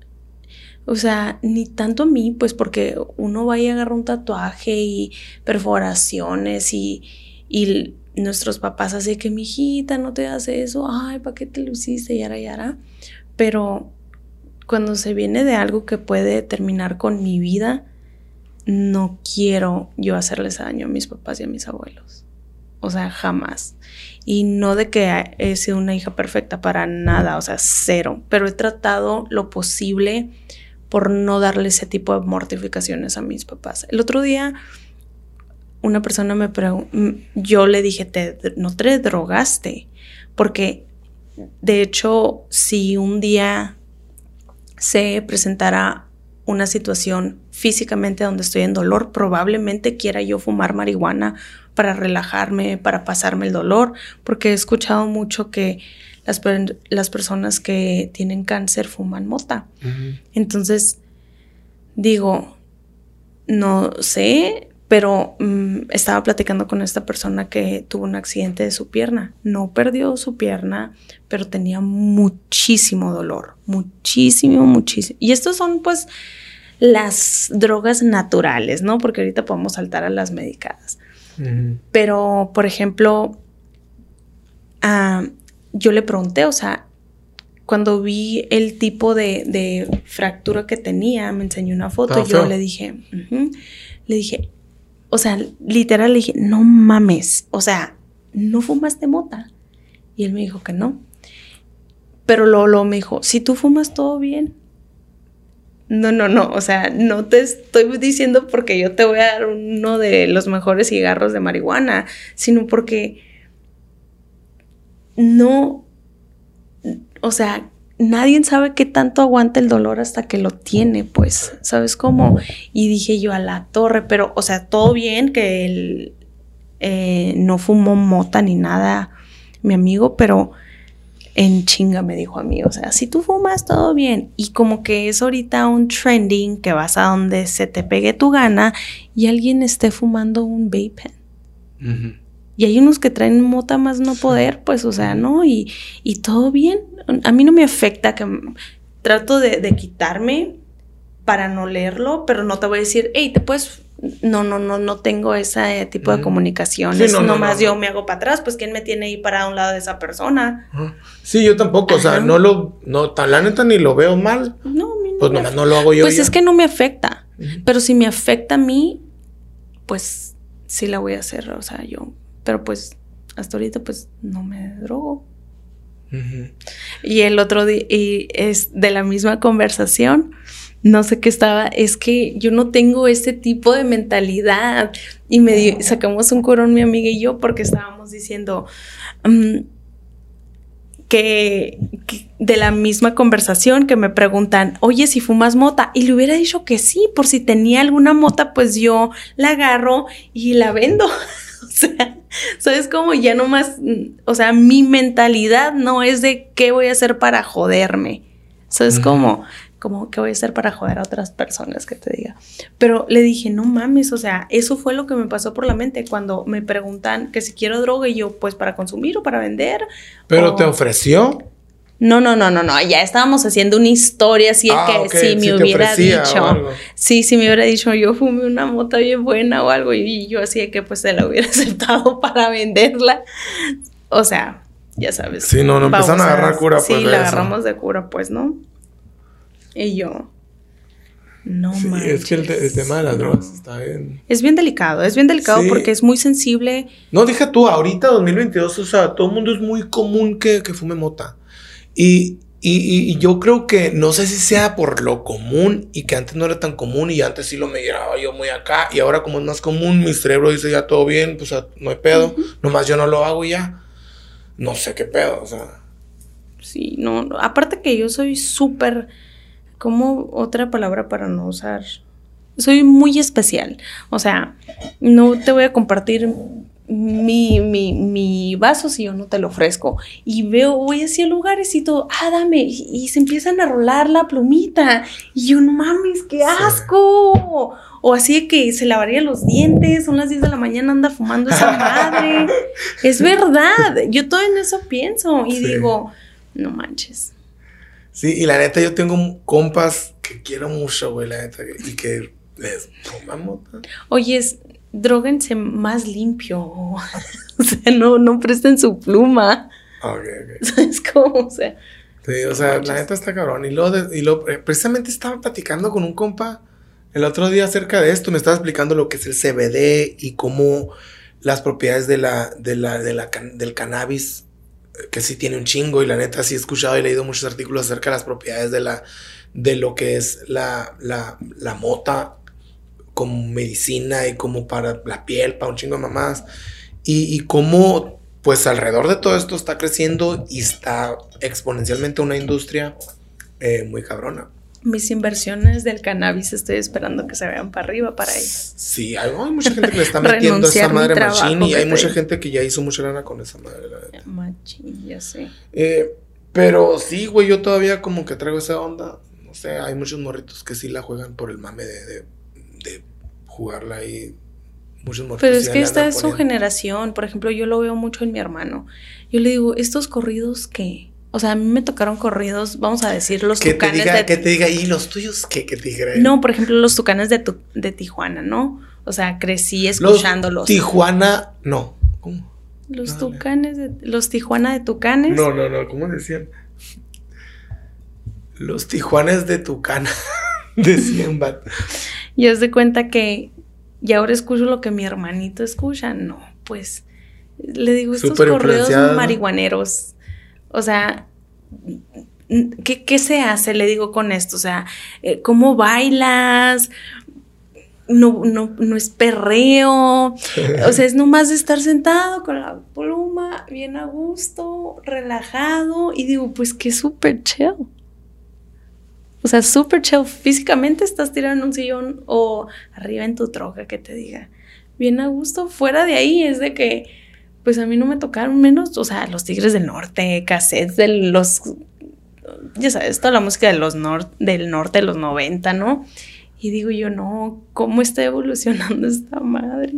Speaker 2: o sea, ni tanto a mí, pues porque uno va y agarra un tatuaje y perforaciones y, Y nuestros papás así que, mi hijita, no te hace eso, ay, ¿para qué te lo hiciste? Yara, yara. Pero cuando se viene de algo que puede terminar con mi vida, no quiero yo hacerles daño a mis papás y a mis abuelos. O sea, jamás. Y no de que he sido una hija perfecta para nada, o sea, cero. Pero he tratado lo posible por no darle ese tipo de mortificaciones a mis papás. El otro día una persona me preguntó, yo le dije, te, no te drogaste, porque de hecho, si un día se presentara una situación físicamente donde estoy en dolor, probablemente quiera yo fumar marihuana para relajarme, para pasarme el dolor, porque he escuchado mucho que las, las personas que tienen cáncer fuman mota. Entonces, digo, no sé, pero mm, estaba platicando con esta persona que tuvo un accidente de su pierna. No perdió su pierna, pero tenía muchísimo dolor, muchísimo, muchísimo. Y estos son pues las drogas naturales, ¿no? Porque ahorita podemos saltar a las medicadas. Pero, por ejemplo, ah, yo le pregunté, o sea, cuando vi el tipo de, fractura que tenía, me enseñó una foto y yo le dije, le dije, o sea, literal le dije, no mames, o sea, ¿no fumaste mota? Y él me dijo que no. Pero luego, me dijo, si tú fumas todo bien. No, no, no, o sea, no te estoy diciendo porque yo te voy a dar uno de los mejores cigarros de marihuana, sino porque no, o sea, nadie sabe qué tanto aguanta el dolor hasta que lo tiene, pues, ¿sabes cómo? Y dije yo a la torre, pero, o sea, todo bien que él eh, no fumó mota ni nada, mi amigo, pero en chinga me dijo a mí, o sea, si tú fumas, todo bien. Y como que es ahorita un trending que vas a donde se te pegue tu gana y alguien esté fumando un vape pen. Y hay unos que traen mota más no poder, pues, o sea, ¿no? Y, y todo bien. A mí no me afecta que trato de, quitarme para no leerlo, pero no te voy a decir, hey, te puedes no, no, no, no tengo ese tipo de comunicaciones. Sí, no, Nomás yo me hago para atrás, pues quién me tiene ahí para un lado de esa persona.
Speaker 1: Sí, yo tampoco, o sea, no lo, no, la neta ni lo veo mal. No, pues nomás no lo hago yo.
Speaker 2: Pues es que no me afecta, pero si me afecta a mí, pues sí la voy a hacer, o sea, yo pero pues hasta ahorita pues no me drogo. Y el otro día, y es de la misma conversación, no sé qué estaba, es que yo no tengo ese tipo de mentalidad. Y me sacamos un corón mi amiga y yo porque estábamos diciendo mm, que, de la misma conversación que me preguntan, oye, si fumas mota, y le hubiera dicho que sí, por si tenía alguna mota, pues yo la agarro y la vendo. o sea, ¿Sabes cómo? Ya no más, o sea, mi mentalidad no es de qué voy a hacer para joderme. ¿Sabes cómo? Como qué voy a hacer para joder a otras personas que te diga. Pero le dije, no mames, o sea, eso fue lo que me pasó por la mente cuando me preguntan que si quiero droga y yo, pues para consumir o para vender.
Speaker 1: ¿Pero te ofreció?
Speaker 2: No, no, no, no, no. Ya estábamos haciendo una historia así ah, que si me hubiera dicho. Sí, si me hubiera dicho yo fumé una mota bien buena o algo y yo así que pues se la hubiera aceptado para venderla. O sea, ya sabes.
Speaker 1: Sí, no, no empezaron a agarrar cura
Speaker 2: pues. Sí, la agarramos de cura, pues, ¿no? Y yo. No sí,
Speaker 1: Es que el, tema de las drogas está bien.
Speaker 2: Es bien delicado, es bien delicado porque es muy sensible.
Speaker 1: No, dije tú, ahorita 2022, o sea, todo el mundo es muy común que, que fume mota. Y, y, yo creo que no sé si sea por lo común y que antes no era tan común y antes sí lo me llevaba yo muy acá y ahora como es más común mi cerebro dice ya todo bien, pues no hay pedo, nomás yo no lo hago ya. No sé qué pedo, o sea.
Speaker 2: Sí, no, aparte que yo soy súper, como otra palabra para no usar, soy muy especial, o sea, no te voy a compartir mi, mi, mi, vaso si yo no te lo ofrezco. Y veo, voy hacia lugares y todo, ah, dame. Y, se empiezan a rolar la plumita. Y yo, no mames, qué asco. O así que se lavaría los dientes, son las 10 de la mañana, anda fumando esa madre. es verdad, yo todo en eso pienso y digo, no manches.
Speaker 1: Sí, y la neta, yo tengo compas que quiero mucho, güey, la neta, y que les fumamos.
Speaker 2: Oye, droguense más limpio. o sea, no, no presten su pluma.
Speaker 1: Ok, ok.
Speaker 2: ¿Sabes cómo? O sea,
Speaker 1: Sí, o sea, la neta está cabrón. Y luego, de- y luego, eh, precisamente estaba platicando con un compa el otro día acerca de esto. Me estaba explicando lo que es el CBD y cómo las propiedades de la, de la, de la can- del cannabis, eh, que sí tiene un chingo. Y la neta sí he escuchado y leído muchos artículos acerca de las propiedades de la, de lo que es la, la, la mota como medicina y como para la piel, para un chingo de mamás. Y, y cómo, pues alrededor de todo esto está creciendo y está exponencialmente una industria eh, muy cabrona.
Speaker 2: mis inversiones del cannabis estoy esperando que se vean para arriba para ahí.
Speaker 1: Sí, hay, hay mucha gente que le está metiendo a esa madre machine y hay mucha
Speaker 2: te-
Speaker 1: gente que ya hizo mucha lana con esa madre. la.
Speaker 2: Machín, ya sé.
Speaker 1: Eh, pero sí, güey, yo todavía como que traigo esa onda. No sé, hay muchos morritos que sí la juegan por el mame de, de jugarla ahí. Muchos.
Speaker 2: Pero es que esta es su generación. Por ejemplo, yo lo veo mucho en mi hermano. Yo le digo, estos corridos que. O sea, a mí me tocaron corridos, vamos a decir, los
Speaker 1: Que te
Speaker 2: tucanes
Speaker 1: diga,
Speaker 2: de.
Speaker 1: que te diga, ¿y los tuyos qué? Que te diga.
Speaker 2: No, por ejemplo, los tucanes de, tu- de Tijuana, ¿no? O sea, crecí
Speaker 1: Los
Speaker 2: escuchándolos.
Speaker 1: Tijuana, no. ¿Cómo?
Speaker 2: los tucanes de. Los Tijuana de tucanes.
Speaker 1: No, no, no, ¿cómo decían? Los Tijuanes de Tucana. decían, vato.
Speaker 2: Y haz de cuenta que. Y ahora escucho lo que mi hermanito escucha. No, pues. Le digo, estos
Speaker 1: Súper
Speaker 2: correos marihuaneros. O sea. ¿Qué, ¿Qué se hace? Le digo con esto. O sea, eh, ¿cómo bailas? No, no, no es perreo. O sea, es nomás de estar sentado con la pluma, bien a gusto, relajado. Y digo, pues que súper chill. O sea, súper chill. Físicamente estás tirado en un sillón o arriba en tu troca, que te diga. Bien a gusto. Fuera de ahí es de que, pues a mí no me tocaron menos, o sea, los Tigres del Norte, cassettes de los, ya sabes, toda la música de los nor- del norte de los 90, ¿no? Y digo yo, no, ¿cómo está evolucionando esta madre?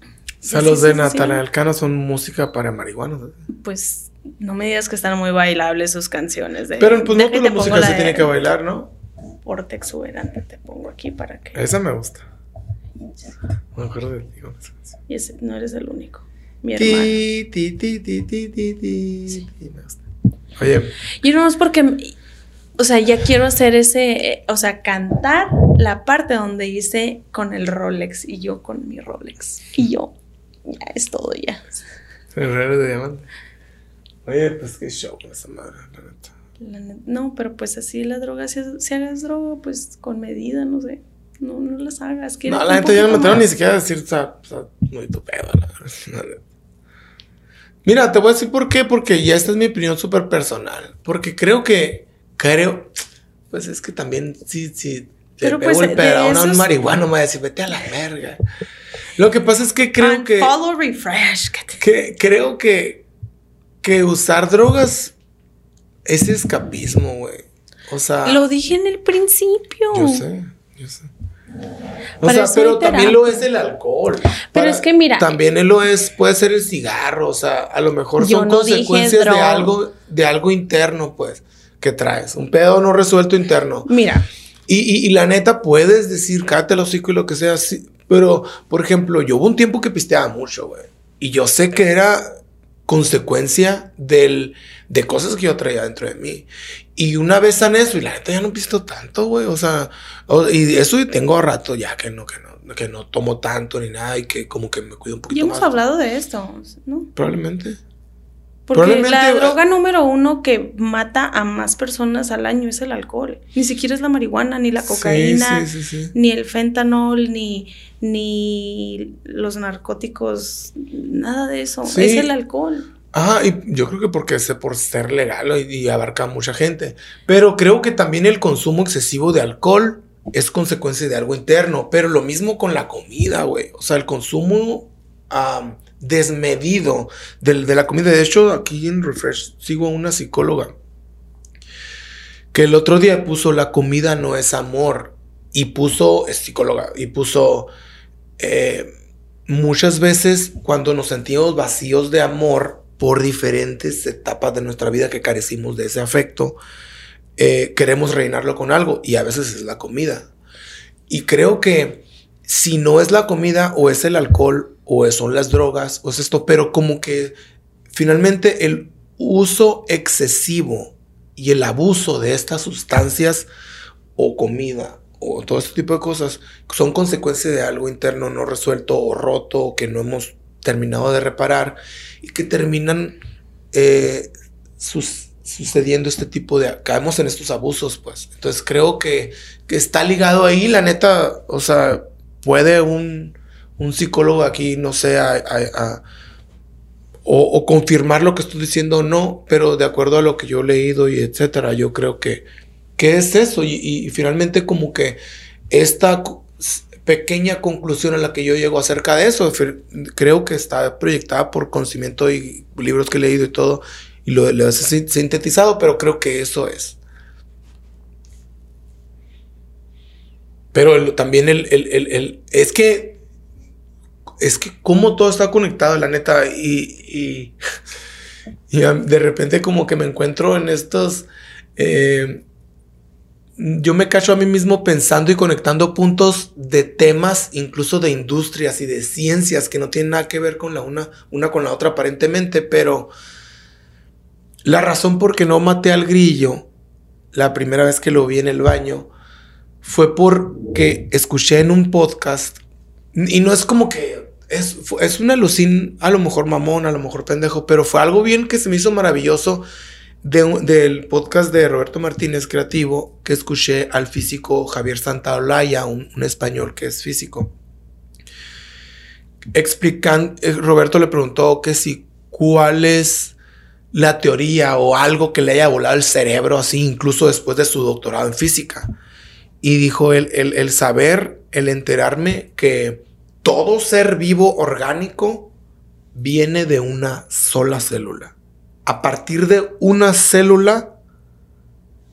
Speaker 1: O sea,
Speaker 2: Sí,
Speaker 1: los
Speaker 2: sí,
Speaker 1: de
Speaker 2: sí,
Speaker 1: Natalia
Speaker 2: sí.
Speaker 1: Alcano son música para marihuanos. ¿eh?
Speaker 2: Pues no me digas que están muy bailables sus canciones. De,
Speaker 1: Pero pues no toda la
Speaker 2: pongo
Speaker 1: música se tiene que bailar, ¿no?
Speaker 2: Porte exuberante, te pongo aquí para que...
Speaker 1: Esa me gusta. Me acuerdo de ti.
Speaker 2: Y ese, no eres el único. Mi hermano.
Speaker 1: Ti, ti, ti, ti, ti, ti, me gusta. Oye,
Speaker 2: Y no es porque, o sea, ya quiero hacer ese, o sea, cantar la parte donde hice con el Rolex y yo con mi Rolex. Y yo, ya es todo ya.
Speaker 1: Herrero de Diamante. Oye, pues qué show esa madre, la neta.
Speaker 2: La no, pero pues así la droga, si, si hagas droga, pues con medida, no sé. No, no las hagas.
Speaker 1: No, la neta ya no me atrevo ni siquiera decir, o sea, o sea, muy tu pedo, la la neta. Mira, te voy a decir por qué, porque ya esta es mi opinión súper personal. Porque creo que, creo, pues es que también, sí, sí,
Speaker 2: Pero,
Speaker 1: le
Speaker 2: pues,
Speaker 1: el pedón a un marihuano, me va a decir, vete a la verga. Lo que pasa es que creo que,
Speaker 2: Follow refresh. que,
Speaker 1: creo que, que usar drogas es escapismo, güey. O sea,
Speaker 2: Lo dije en el principio.
Speaker 1: yo sé, yo sé. O
Speaker 2: Para
Speaker 1: sea, pero también lo es el alcohol.
Speaker 2: Pero es que mira-
Speaker 1: También lo es, puede ser el cigarro, o sea, a lo mejor son
Speaker 2: no
Speaker 1: consecuencias de algo, de algo interno, pues, que traes. Un pedo no resuelto interno.
Speaker 2: Mira,
Speaker 1: Y, y- y la neta, puedes decir, cállate el hocico y lo que sea, sí. Pero, por ejemplo, yo hubo un tiempo que pisteaba mucho, güey. Y yo sé que era consecuencia del, de cosas que yo traía dentro de mí. Y una vez en eso, y la neta ya no pisto tanto, güey. O sea, y eso y tengo rato ya que no, que no, que no tomo tanto ni nada y que como que me cuido un
Speaker 2: ya
Speaker 1: poquito
Speaker 2: hemos
Speaker 1: más.
Speaker 2: hablado de esto, ¿no?
Speaker 1: Probablemente.
Speaker 2: Porque la droga número uno que mata a más personas al año es el alcohol. Ni siquiera es la marihuana, ni la cocaína,
Speaker 1: Sí, sí, sí.
Speaker 2: ni el fentanol, ni, ni los narcóticos, nada de eso. Es el alcohol.
Speaker 1: Ajá, y yo creo que porque es por ser legal y, y abarca a mucha gente. Pero creo que también el consumo excesivo de alcohol es consecuencia de algo interno. Pero lo mismo con la comida, güey. O sea, el consumo desmedido del- de la comida. De hecho, aquí en Refresh sigo a una psicóloga que el otro día puso la comida no es amor. Y puso, es psicóloga, y puso eh, muchas veces cuando nos sentimos vacíos de amor por diferentes etapas de nuestra vida que carecimos de ese afecto, eh, queremos rellenarlo con algo y a veces es la comida. Y creo que si no es la comida o es el alcohol o son las drogas o es esto, pero como que finalmente el uso excesivo y el abuso de estas sustancias o comida o todo este tipo de cosas son consecuencia de algo interno no resuelto o roto o que no hemos terminado de reparar y que terminan eh, sucediendo este tipo de... caemos en estos abusos, pues. Entonces creo que, que está ligado ahí, la neta, o sea, puede un, un psicólogo aquí, no sé, a, o, confirmar lo que estoy diciendo o no, pero de acuerdo a lo que yo he leído y etcétera, yo creo que, que es eso. Y, finalmente como que esta pequeña conclusión a la que yo llego acerca de eso, creo que está proyectada por conocimiento y libros que he leído y todo, y lo, he sintetizado, pero creo que eso es. Pero también el, el, es que es que como todo está conectado, la neta, y, y, de repente como que me encuentro en estos, eh, yo me cacho a mí mismo pensando y conectando puntos de temas, incluso de industrias y de ciencias que no tienen nada que ver con la una, una con la otra aparentemente, pero la razón por qué no maté al grillo la primera vez que lo vi en el baño fue porque escuché en un podcast y no es como que es, es una lucín, a lo mejor mamón, a lo mejor pendejo, pero fue algo bien que se me hizo maravilloso del podcast de Roberto Martínez Creativo, que escuché al físico Javier Santaolalla, un, un español que es físico. Explicando, eh, Roberto le preguntó que si cuál es la teoría o algo que le haya volado el cerebro así, incluso después de su doctorado en física. Y dijo el, el saber, el enterarme que todo ser vivo orgánico viene de una sola célula. A partir de una célula,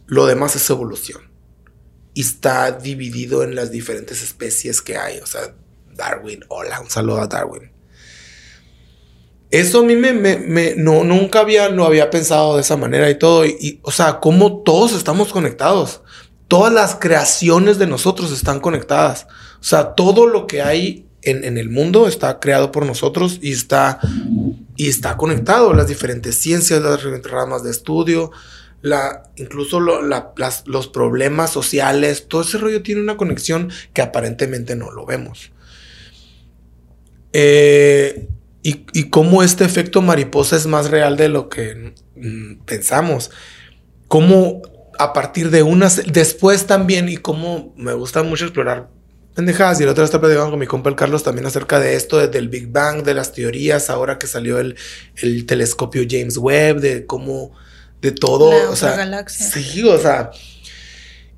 Speaker 1: lo demás es evolución. Y está dividido en las diferentes especies que hay. O sea, Darwin, hola, un saludo a Darwin. Eso a mí me, no, nunca había, lo había pensado de esa manera y todo. Y, o sea, cómo todos estamos conectados. Todas las creaciones de nosotros están conectadas. O sea, todo lo que hay en, el mundo está creado por nosotros y está, y está conectado. Las diferentes ciencias, las diferentes ramas de estudio, la, incluso los problemas sociales, todo ese rollo tiene una conexión que aparentemente no lo vemos. Eh, y, y cómo este efecto mariposa es más real de lo que mm, pensamos. Cómo a partir de unas, después también, y cómo me gusta mucho explorar pendejadas. Y el otro está platicando con mi compa el Carlos también acerca de esto, del Big Bang, de las teorías, ahora que salió el, el telescopio James Webb, de cómo, de todo. o sea, galaxia. Sí, o sea.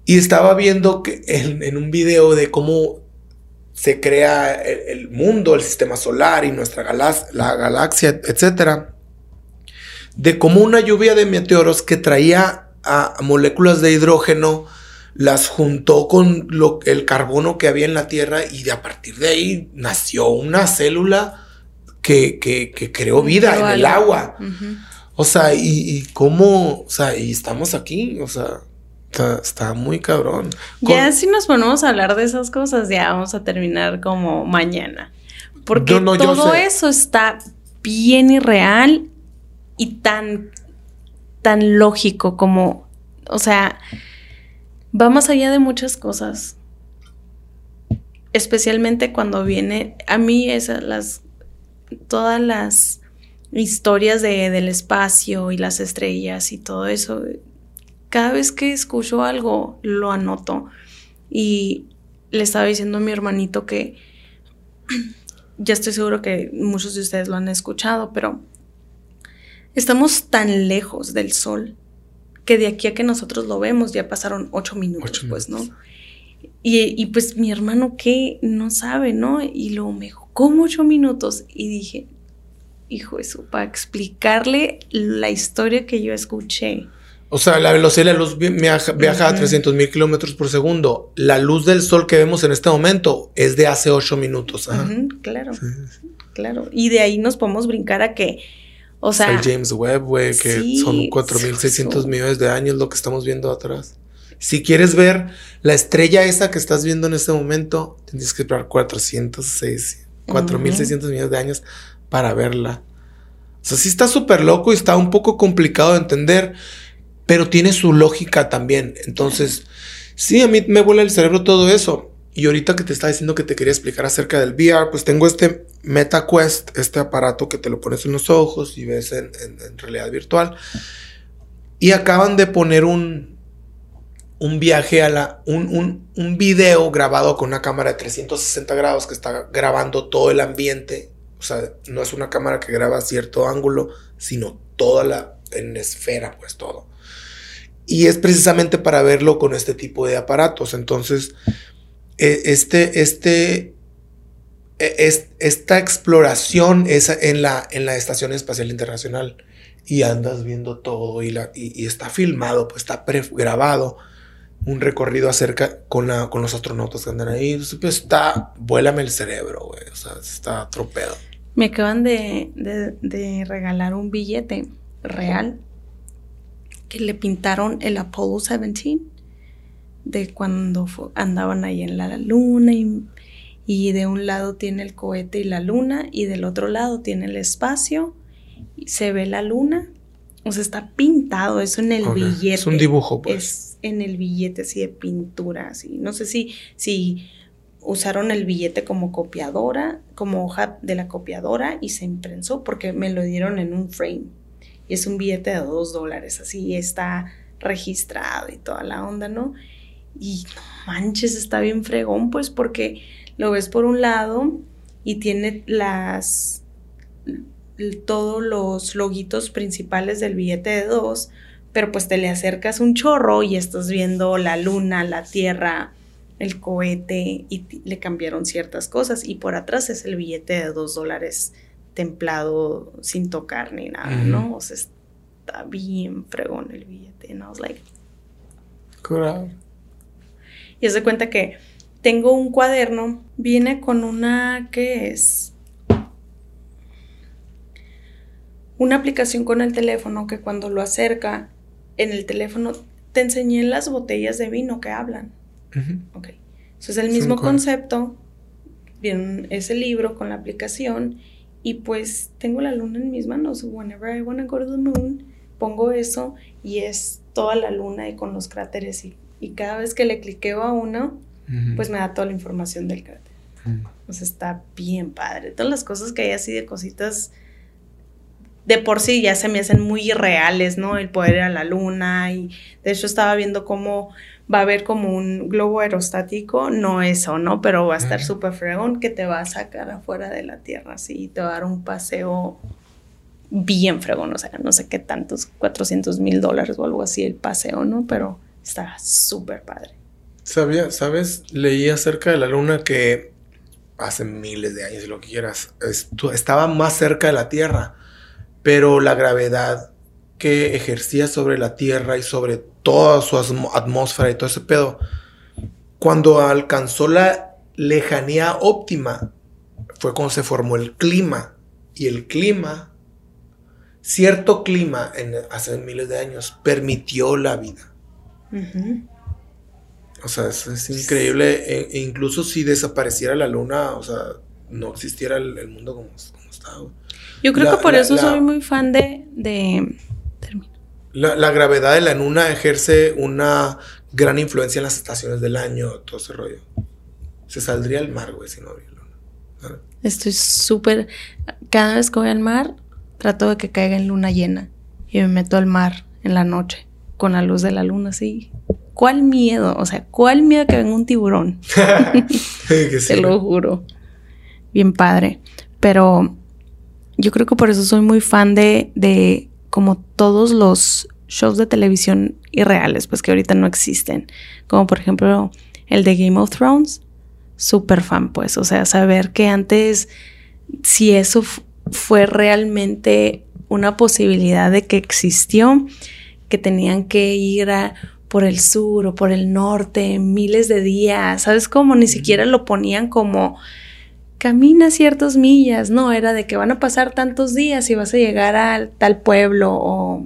Speaker 1: Y estaba viendo que en, un video de cómo se crea el, mundo, el sistema solar y nuestra galaxia, la galaxia, etcétera. De cómo una lluvia de meteoros que traía a moléculas de hidrógeno las juntó con lo, el carbono que había en la Tierra y de a partir de ahí nació una célula que, creó vida en el agua. O sea, y, cómo, o sea, y estamos aquí, o sea, está, muy cabrón.
Speaker 2: Ya si nos ponemos a hablar de esas cosas, ya vamos a terminar como mañana. Porque todo eso está bien irreal y tan, tan lógico como, o sea, va más allá de muchas cosas. Especialmente cuando viene, a mí esas las, todas las historias de, del espacio y las estrellas y todo eso, cada vez que escucho algo lo anoto. Y le estaba diciendo a mi hermanito que ya estoy seguro que muchos de ustedes lo han escuchado, pero estamos tan lejos del sol que de aquí a que nosotros lo vemos ya pasaron ocho minutos, pues, ¿no? Y, pues mi hermano, ¿qué? No sabe, ¿no? Y luego me dijo, ¿cómo ocho minutos? Y dije, hijo eso, para explicarle la historia que yo escuché.
Speaker 1: O sea, la velocidad de la luz viaja, a 300 mil kilómetros por segundo. La luz del sol que vemos en este momento es de hace ocho minutos.
Speaker 2: claro, claro. Y de ahí nos podemos brincar a que o sea,
Speaker 1: el James Webb, güey, que son 4.600 millones de años lo que estamos viendo atrás. Si quieres ver la estrella esa que estás viendo en este momento, tienes que esperar 406, 4600 millones de años para verla. O sea, sí está súper loco y está un poco complicado de entender, pero tiene su lógica también. Entonces, sí, a mí me vuela el cerebro todo eso. Y ahorita que te estaba diciendo que te quería explicar acerca del VR, pues tengo este MetaQuest, este aparato que te lo pones en los ojos y ves en, realidad virtual. Y acaban de poner un, un viaje a la. Un, un, un, video grabado con una cámara de 360 grados que está grabando todo el ambiente. O sea, no es una cámara que graba cierto ángulo, sino toda la. en esfera, pues todo. Y es precisamente para verlo con este tipo de aparatos. Entonces e, este, este, es, esta exploración es en la, en la Estación Espacial Internacional y andas viendo todo y, la, y, está filmado, pues está grabado un recorrido acerca con, la, con los astronautas que andan ahí. Pues está, vuélame el cerebro, güey, o sea, está tropeado.
Speaker 2: Me acaban de, de, de regalar un billete real que le pintaron el Apollo 17 de cuando andaban ahí en la luna y, de un lado tiene el cohete y la luna y del otro lado tiene el espacio y se ve la luna. O sea, está pintado eso en el billete.
Speaker 1: Es un dibujo, pues.
Speaker 2: Es en el billete así de pintura, así. No sé si, si usaron el billete como copiadora, como hoja de la copiadora y se imprensó porque me lo dieron en un frame. Y es un billete de dos dólares, así está registrado y toda la onda, ¿no? Y no manches, está bien fregón, pues porque lo ves por un lado y tiene las todos los loguitos principales del billete de dos, pero pues te le acercas un chorro y estás viendo la luna, la tierra, el cohete y le cambiaron ciertas cosas y por atrás es el billete de dos dólares templado sin tocar ni nada, ¿no? O sea, está bien fregón el billete. And I was like, y se cuenta que tengo un cuaderno, viene con una que es una aplicación con el teléfono que cuando lo acerca en el teléfono te enseñé las botellas de vino que hablan. Ok. Eso es el mismo concepto. Viene ese libro con la aplicación y pues tengo la luna en mis manos. Whenever I want to go to the moon, pongo eso y es toda la luna y con los cráteres y y cada vez que le cliqueo a uno, pues me da toda la información del cráter. O sea, está bien padre. Todas las cosas que hay así de cositas de por sí ya se me hacen muy irreales, ¿no? El poder ir a la luna y de hecho estaba viendo cómo va a haber como un globo aerostático, no eso, ¿no? Pero va a estar súper fregón que te va a sacar afuera de la Tierra, así, y te va a dar un paseo bien fregón, o sea, no sé qué tantos, 400 mil dólares o algo así el paseo, ¿no? Pero Está súper padre.
Speaker 1: Sabía, ¿sabes? Leí acerca de la luna que hace miles de años, lo que quieras, estaba más cerca de la Tierra, pero la gravedad que ejercía sobre la Tierra y sobre toda su atmósfera y todo ese pedo, cuando alcanzó la lejanía óptima, fue cuando se formó el clima. Y el clima, cierto clima en, hace miles de años, permitió la vida. O sea, es, increíble. E, e, incluso si desapareciera la luna, o sea, no existiera el, mundo como, está.
Speaker 2: Yo creo que por eso soy muy fan de... de...
Speaker 1: La, gravedad de la luna ejerce una gran influencia en las estaciones del año, todo ese rollo. Se saldría al mar, güey, si no habría luna.
Speaker 2: Estoy súper... Cada vez que voy al mar, trato de que caiga en luna llena. Y me meto al mar en la noche con la luz de la luna, sí. ¿Cuál miedo? O sea, ¿cuál miedo que venga un tiburón? Te lo juro. Bien padre. Pero yo creo que por eso soy muy fan de, de como todos los shows de televisión irreales, pues que ahorita no existen. Como por ejemplo el de Game of Thrones. Súper fan, pues. O sea, saber que antes, si eso fue realmente una posibilidad de que existió, que tenían que ir a, por el sur o por el norte miles de días, ¿sabes cómo? Ni siquiera lo ponían como camina ciertas millas, no, era de que van a pasar tantos días y vas a llegar a tal pueblo o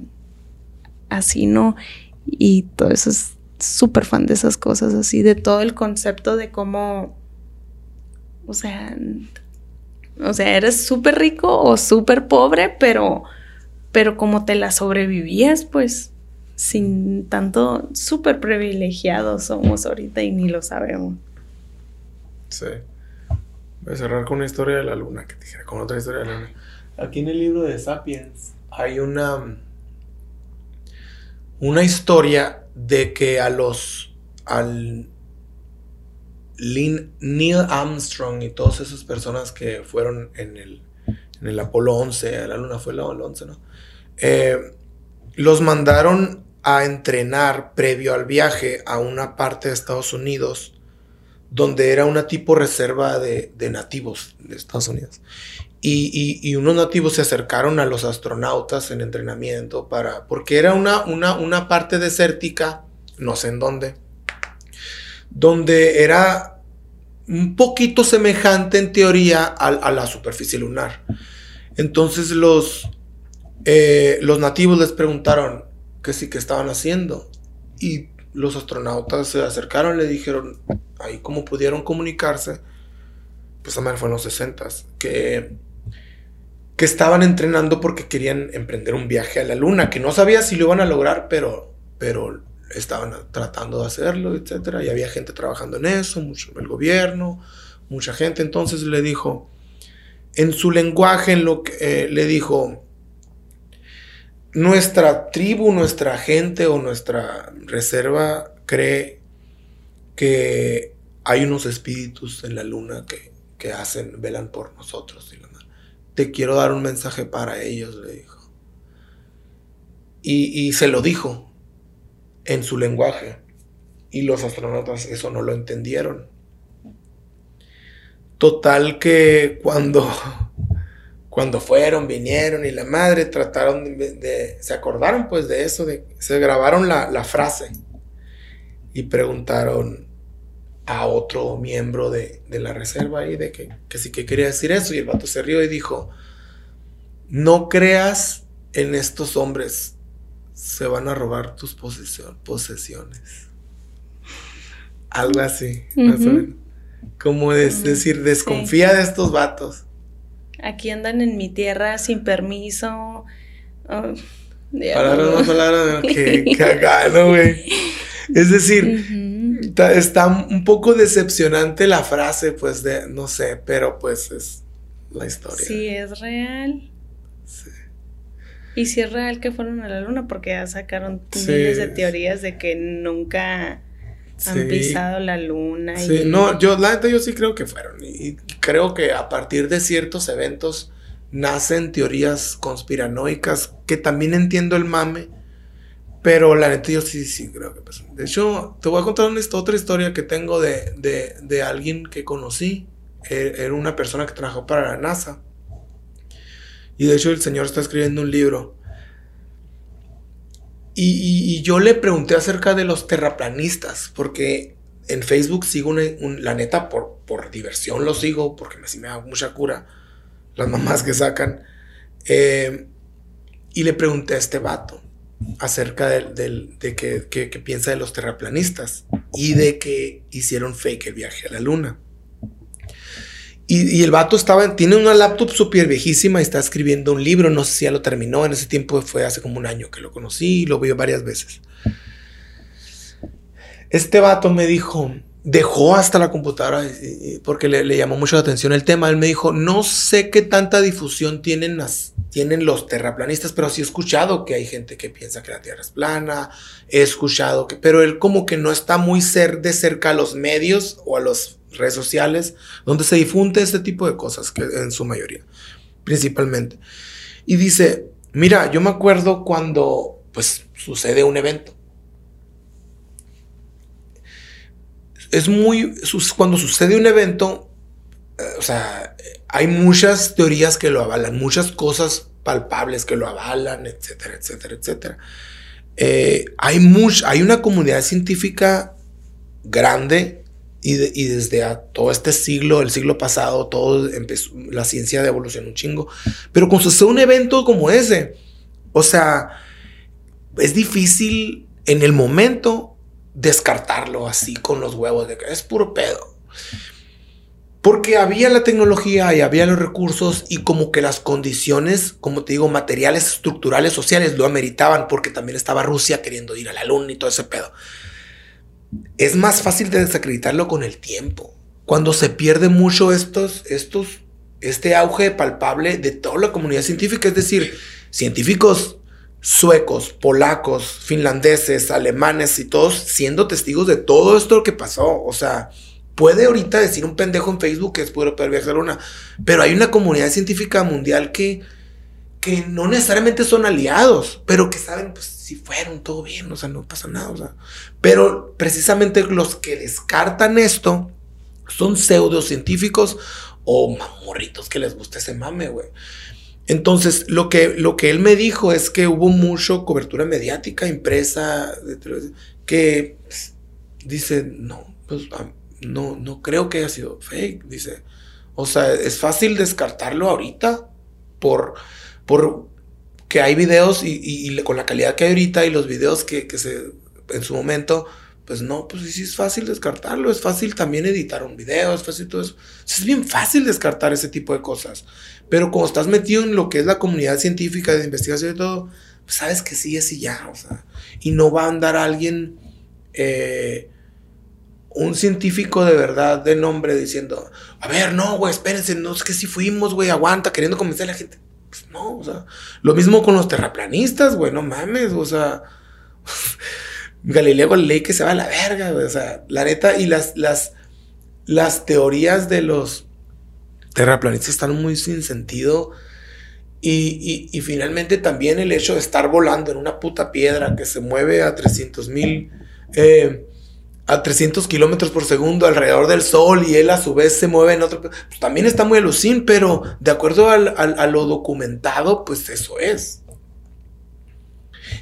Speaker 2: así, ¿no? Y todo eso súper fan de esas cosas, así, de todo el concepto de cómo, o sea, o sea, eres súper rico o súper pobre, pero, pero como te la sobrevivías, pues, sin tanto, súper privilegiados somos ahorita y ni lo sabemos.
Speaker 1: Sí. Voy a cerrar con una historia de la luna, que dijera, con otra historia de la luna. Aquí en el libro de Sapiens hay una, una historia de que a los, al Neil Armstrong y todas esas personas que fueron en el, en el Apolo 11, la luna fue el 11, ¿no? Eh, los mandaron a entrenar previo al viaje a una parte de Estados Unidos donde era una tipo reserva de, nativos de Estados Unidos. Y, unos nativos se acercaron a los astronautas en entrenamiento para, porque era una, una, una parte desértica, no sé en dónde, donde era un poquito semejante en teoría a, la superficie lunar. Entonces los, eh, los nativos les preguntaron qué sí que estaban haciendo. Y los astronautas se acercaron, le dijeron, ahí cómo pudieron comunicarse, pues también fue en los 60 que, que estaban entrenando porque querían emprender un viaje a la luna, que no sabía si lo iban a lograr, pero, pero estaban tratando de hacerlo, etcétera, y había gente trabajando en eso, mucho, el gobierno, mucha gente, entonces le dijo, en su lenguaje, en lo que eh, le dijo, nuestra tribu, nuestra gente o nuestra reserva cree que hay unos espíritus en la luna que, hacen, velan por nosotros. Te quiero dar un mensaje para ellos, le dijo. Y, y se lo dijo en su lenguaje. Y los astronautas eso no lo entendieron. Total que cuando cuando fueron, vinieron y la madre trataron de, se acordaron pues de eso, de, se grabaron la, frase y preguntaron a otro miembro de, la reserva y de que, que sí que quería decir eso y el vato se rió y dijo, no creas en estos hombres, se van a robar tus posesiones. Algo así, más o menos. Como es decir, desconfía de estos vatos
Speaker 2: aquí andan en mi tierra sin permiso. Oh,
Speaker 1: palabras, palabras, que cagado, güey. Es decir, está, un poco decepcionante la frase, pues, de, no sé, pero pues es la historia.
Speaker 2: Sí, es real. Sí. Y si es real que fueron a la luna, porque ya sacaron miles de teorías de que nunca han pisado la luna.
Speaker 1: Sí, no, yo la neta yo sí creo que fueron. Y, creo que a partir de ciertos eventos nacen teorías conspiranoicas que también entiendo el mame. Pero la neta yo sí, sí creo que pasó. De hecho, te voy a contar una, otra historia que tengo de, de, de alguien que conocí. E, era una persona que trabajó para la NASA. Y de hecho el señor está escribiendo un libro y, yo le pregunté acerca de los terraplanistas, porque en Facebook sigo una, la neta por, por diversión lo sigo, porque así me da mucha cura las mamás que sacan. Eh, y le pregunté a este vato acerca de, que, piensa de los terraplanistas y de que hicieron fake el viaje a la luna. Y, el vato estaba, tiene una laptop súper viejísima y está escribiendo un libro, no sé si ya lo terminó, en ese tiempo fue hace como un año que lo conocí y lo vio varias veces. Este vato me dijo, dejó hasta la computadora porque le, llamó mucho la atención el tema. Él me dijo, no sé qué tanta difusión tienen, las, tienen los terraplanistas, pero sí he escuchado que hay gente que piensa que la Tierra es plana. He escuchado que, pero él como que no está muy ser de cerca a los medios o a los redes sociales, donde se difunde este tipo de cosas, que en su mayoría, principalmente. Y dice, mira, yo me acuerdo cuando, pues, sucede un evento. Es muy, cuando sucede un evento, eh, o sea, hay muchas teorías que lo avalan, muchas cosas palpables que lo avalan, etcétera, etcétera, etcétera. Eh, hay, hay una comunidad científica grande y, desde todo este siglo, el siglo pasado, todo empezó, la ciencia de evolución un chingo. Pero cuando sucede un evento como ese, o sea, es difícil en el momento descartarlo así con los huevos de que es puro pedo. Porque había la tecnología y había los recursos y como que las condiciones, como te digo, materiales, estructurales, sociales lo ameritaban porque también estaba Rusia queriendo ir a la luna y todo ese pedo. Es más fácil de desacreditarlo con el tiempo. Cuando se pierde mucho estos, estos, este auge palpable de toda la comunidad científica, es decir, científicos suecos, polacos, finlandeses, alemanes y todos siendo testigos de todo esto que pasó. O sea, puede ahorita decir un pendejo en Facebook que es puro viajar una, pero hay una comunidad científica mundial que, que no necesariamente son aliados, pero que saben, pues si fueron, todo bien, o sea, no pasa nada, o sea, pero precisamente los que descartan esto son pseudocientíficos o mamorritos que les gusta ese mame, güey. Entonces, lo que, lo que él me dijo es que hubo mucho cobertura mediática, impresa, que pues, dice, no, pues no, no creo que haya sido fake, dice. O sea, es fácil descartarlo ahorita por, por que hay videos y, con la calidad que hay ahorita y los videos que, se en su momento, pues no, pues sí es fácil descartarlo, es fácil también editar un video, es fácil todo eso. Es bien fácil descartar ese tipo de cosas. Pero como estás metido en lo que es la comunidad científica de investigación y todo, pues sabes que sí es y ya, o sea, y no va a andar alguien eh, un científico de verdad de nombre diciendo, a ver, no, güey, espérense, no es que si fuimos, güey, aguanta, queriendo convencer a la gente. No, o sea, lo mismo con los terraplanistas, güey, no mames, o sea, Galileo Galilei que se va a la verga, o sea, la neta, y las, las, las teorías de los terraplanistas están muy sin sentido. Y, y, finalmente también el hecho de estar volando en una puta piedra que se mueve a 300 mil eh, a 300 kilómetros por segundo alrededor del Sol y él a su vez se mueve en otro. Pues también está muy alucin, pero de acuerdo al, a lo documentado, pues eso es.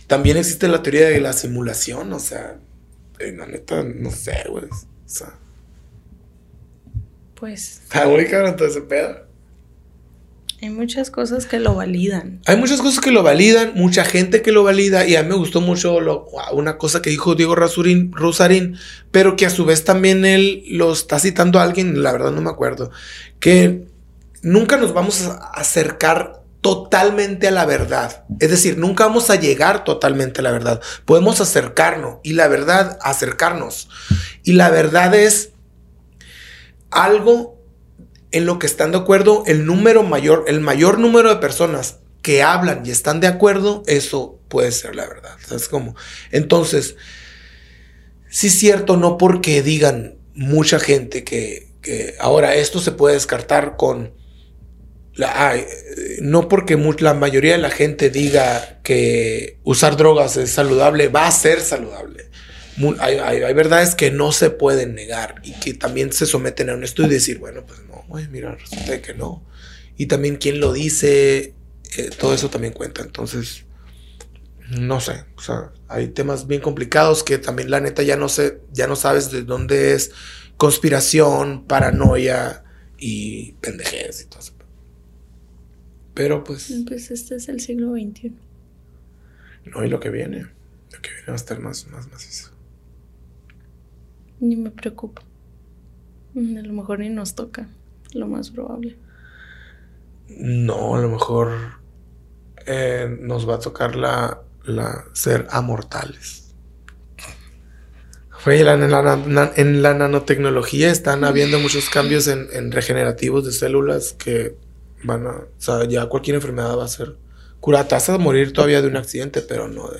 Speaker 1: También existe la teoría de la simulación, o sea, en la neta, no sé, güey. O sea.
Speaker 2: Pues.
Speaker 1: Está muy caro todo ese pedo.
Speaker 2: Hay muchas cosas que lo validan.
Speaker 1: Hay muchas cosas que lo validan, mucha gente que lo valida, y a mí me gustó mucho una cosa que dijo Diego Rasurín, Rosarín, pero que a su vez también él lo está citando a alguien, la verdad no me acuerdo, que nunca nos vamos a acercar totalmente a la verdad. Es decir, nunca vamos a llegar totalmente a la verdad. Podemos acercarnos y la verdad, acercarnos. Y la verdad es algo en lo que están de acuerdo el número mayor, el mayor número de personas que hablan y están de acuerdo, eso puede ser la verdad. Entonces, sí es cierto, no porque digan mucha gente que, ahora esto se puede descartar con... No porque la mayoría de la gente diga que usar drogas es saludable, va a ser saludable. Hay, verdades que no se pueden negar y que también se someten a un estudio y decir, bueno, pues oye, mira, resulta que no. Y también quién lo dice, eh, todo eso también cuenta. Entonces, no sé, o sea, hay temas bien complicados que también la neta ya no sé, ya no sabes de dónde es conspiración, paranoia y pendejez y todo eso. Pero pues...
Speaker 2: Pues este es el siglo XXI.
Speaker 1: No, y lo que viene, lo que viene va a estar más, más macizo.
Speaker 2: Ni me preocupo. A lo mejor ni nos toca lo más probable.
Speaker 1: No, a lo mejor eh, nos va a tocar la, la ser amortales. en, la, en, la, nanotecnología están habiendo muchos cambios en, regenerativos de células que van a. O sea, ya cualquier enfermedad va a ser curada. Te vas a morir todavía de un accidente, pero no de.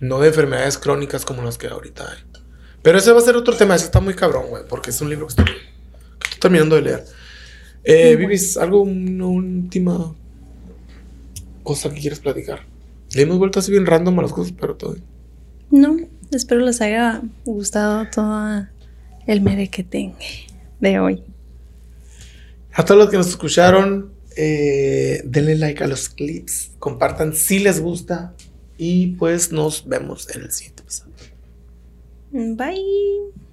Speaker 1: No de enfermedades crónicas como las que ahorita hay. Pero ese va a ser otro tema. Ese está muy cabrón, güey, porque es un libro que está terminando de leer. Eh, Vivis, ¿algo, una última cosa que quieres platicar? Le hemos vuelto así bien random a las cosas, pero todo.
Speaker 2: No, espero les haya gustado todo el merequetengue de hoy.
Speaker 1: A todos los que nos escucharon, eh, denle like a los clips, compartan si les gusta y pues nos vemos en el siguiente episodio.
Speaker 2: Bye.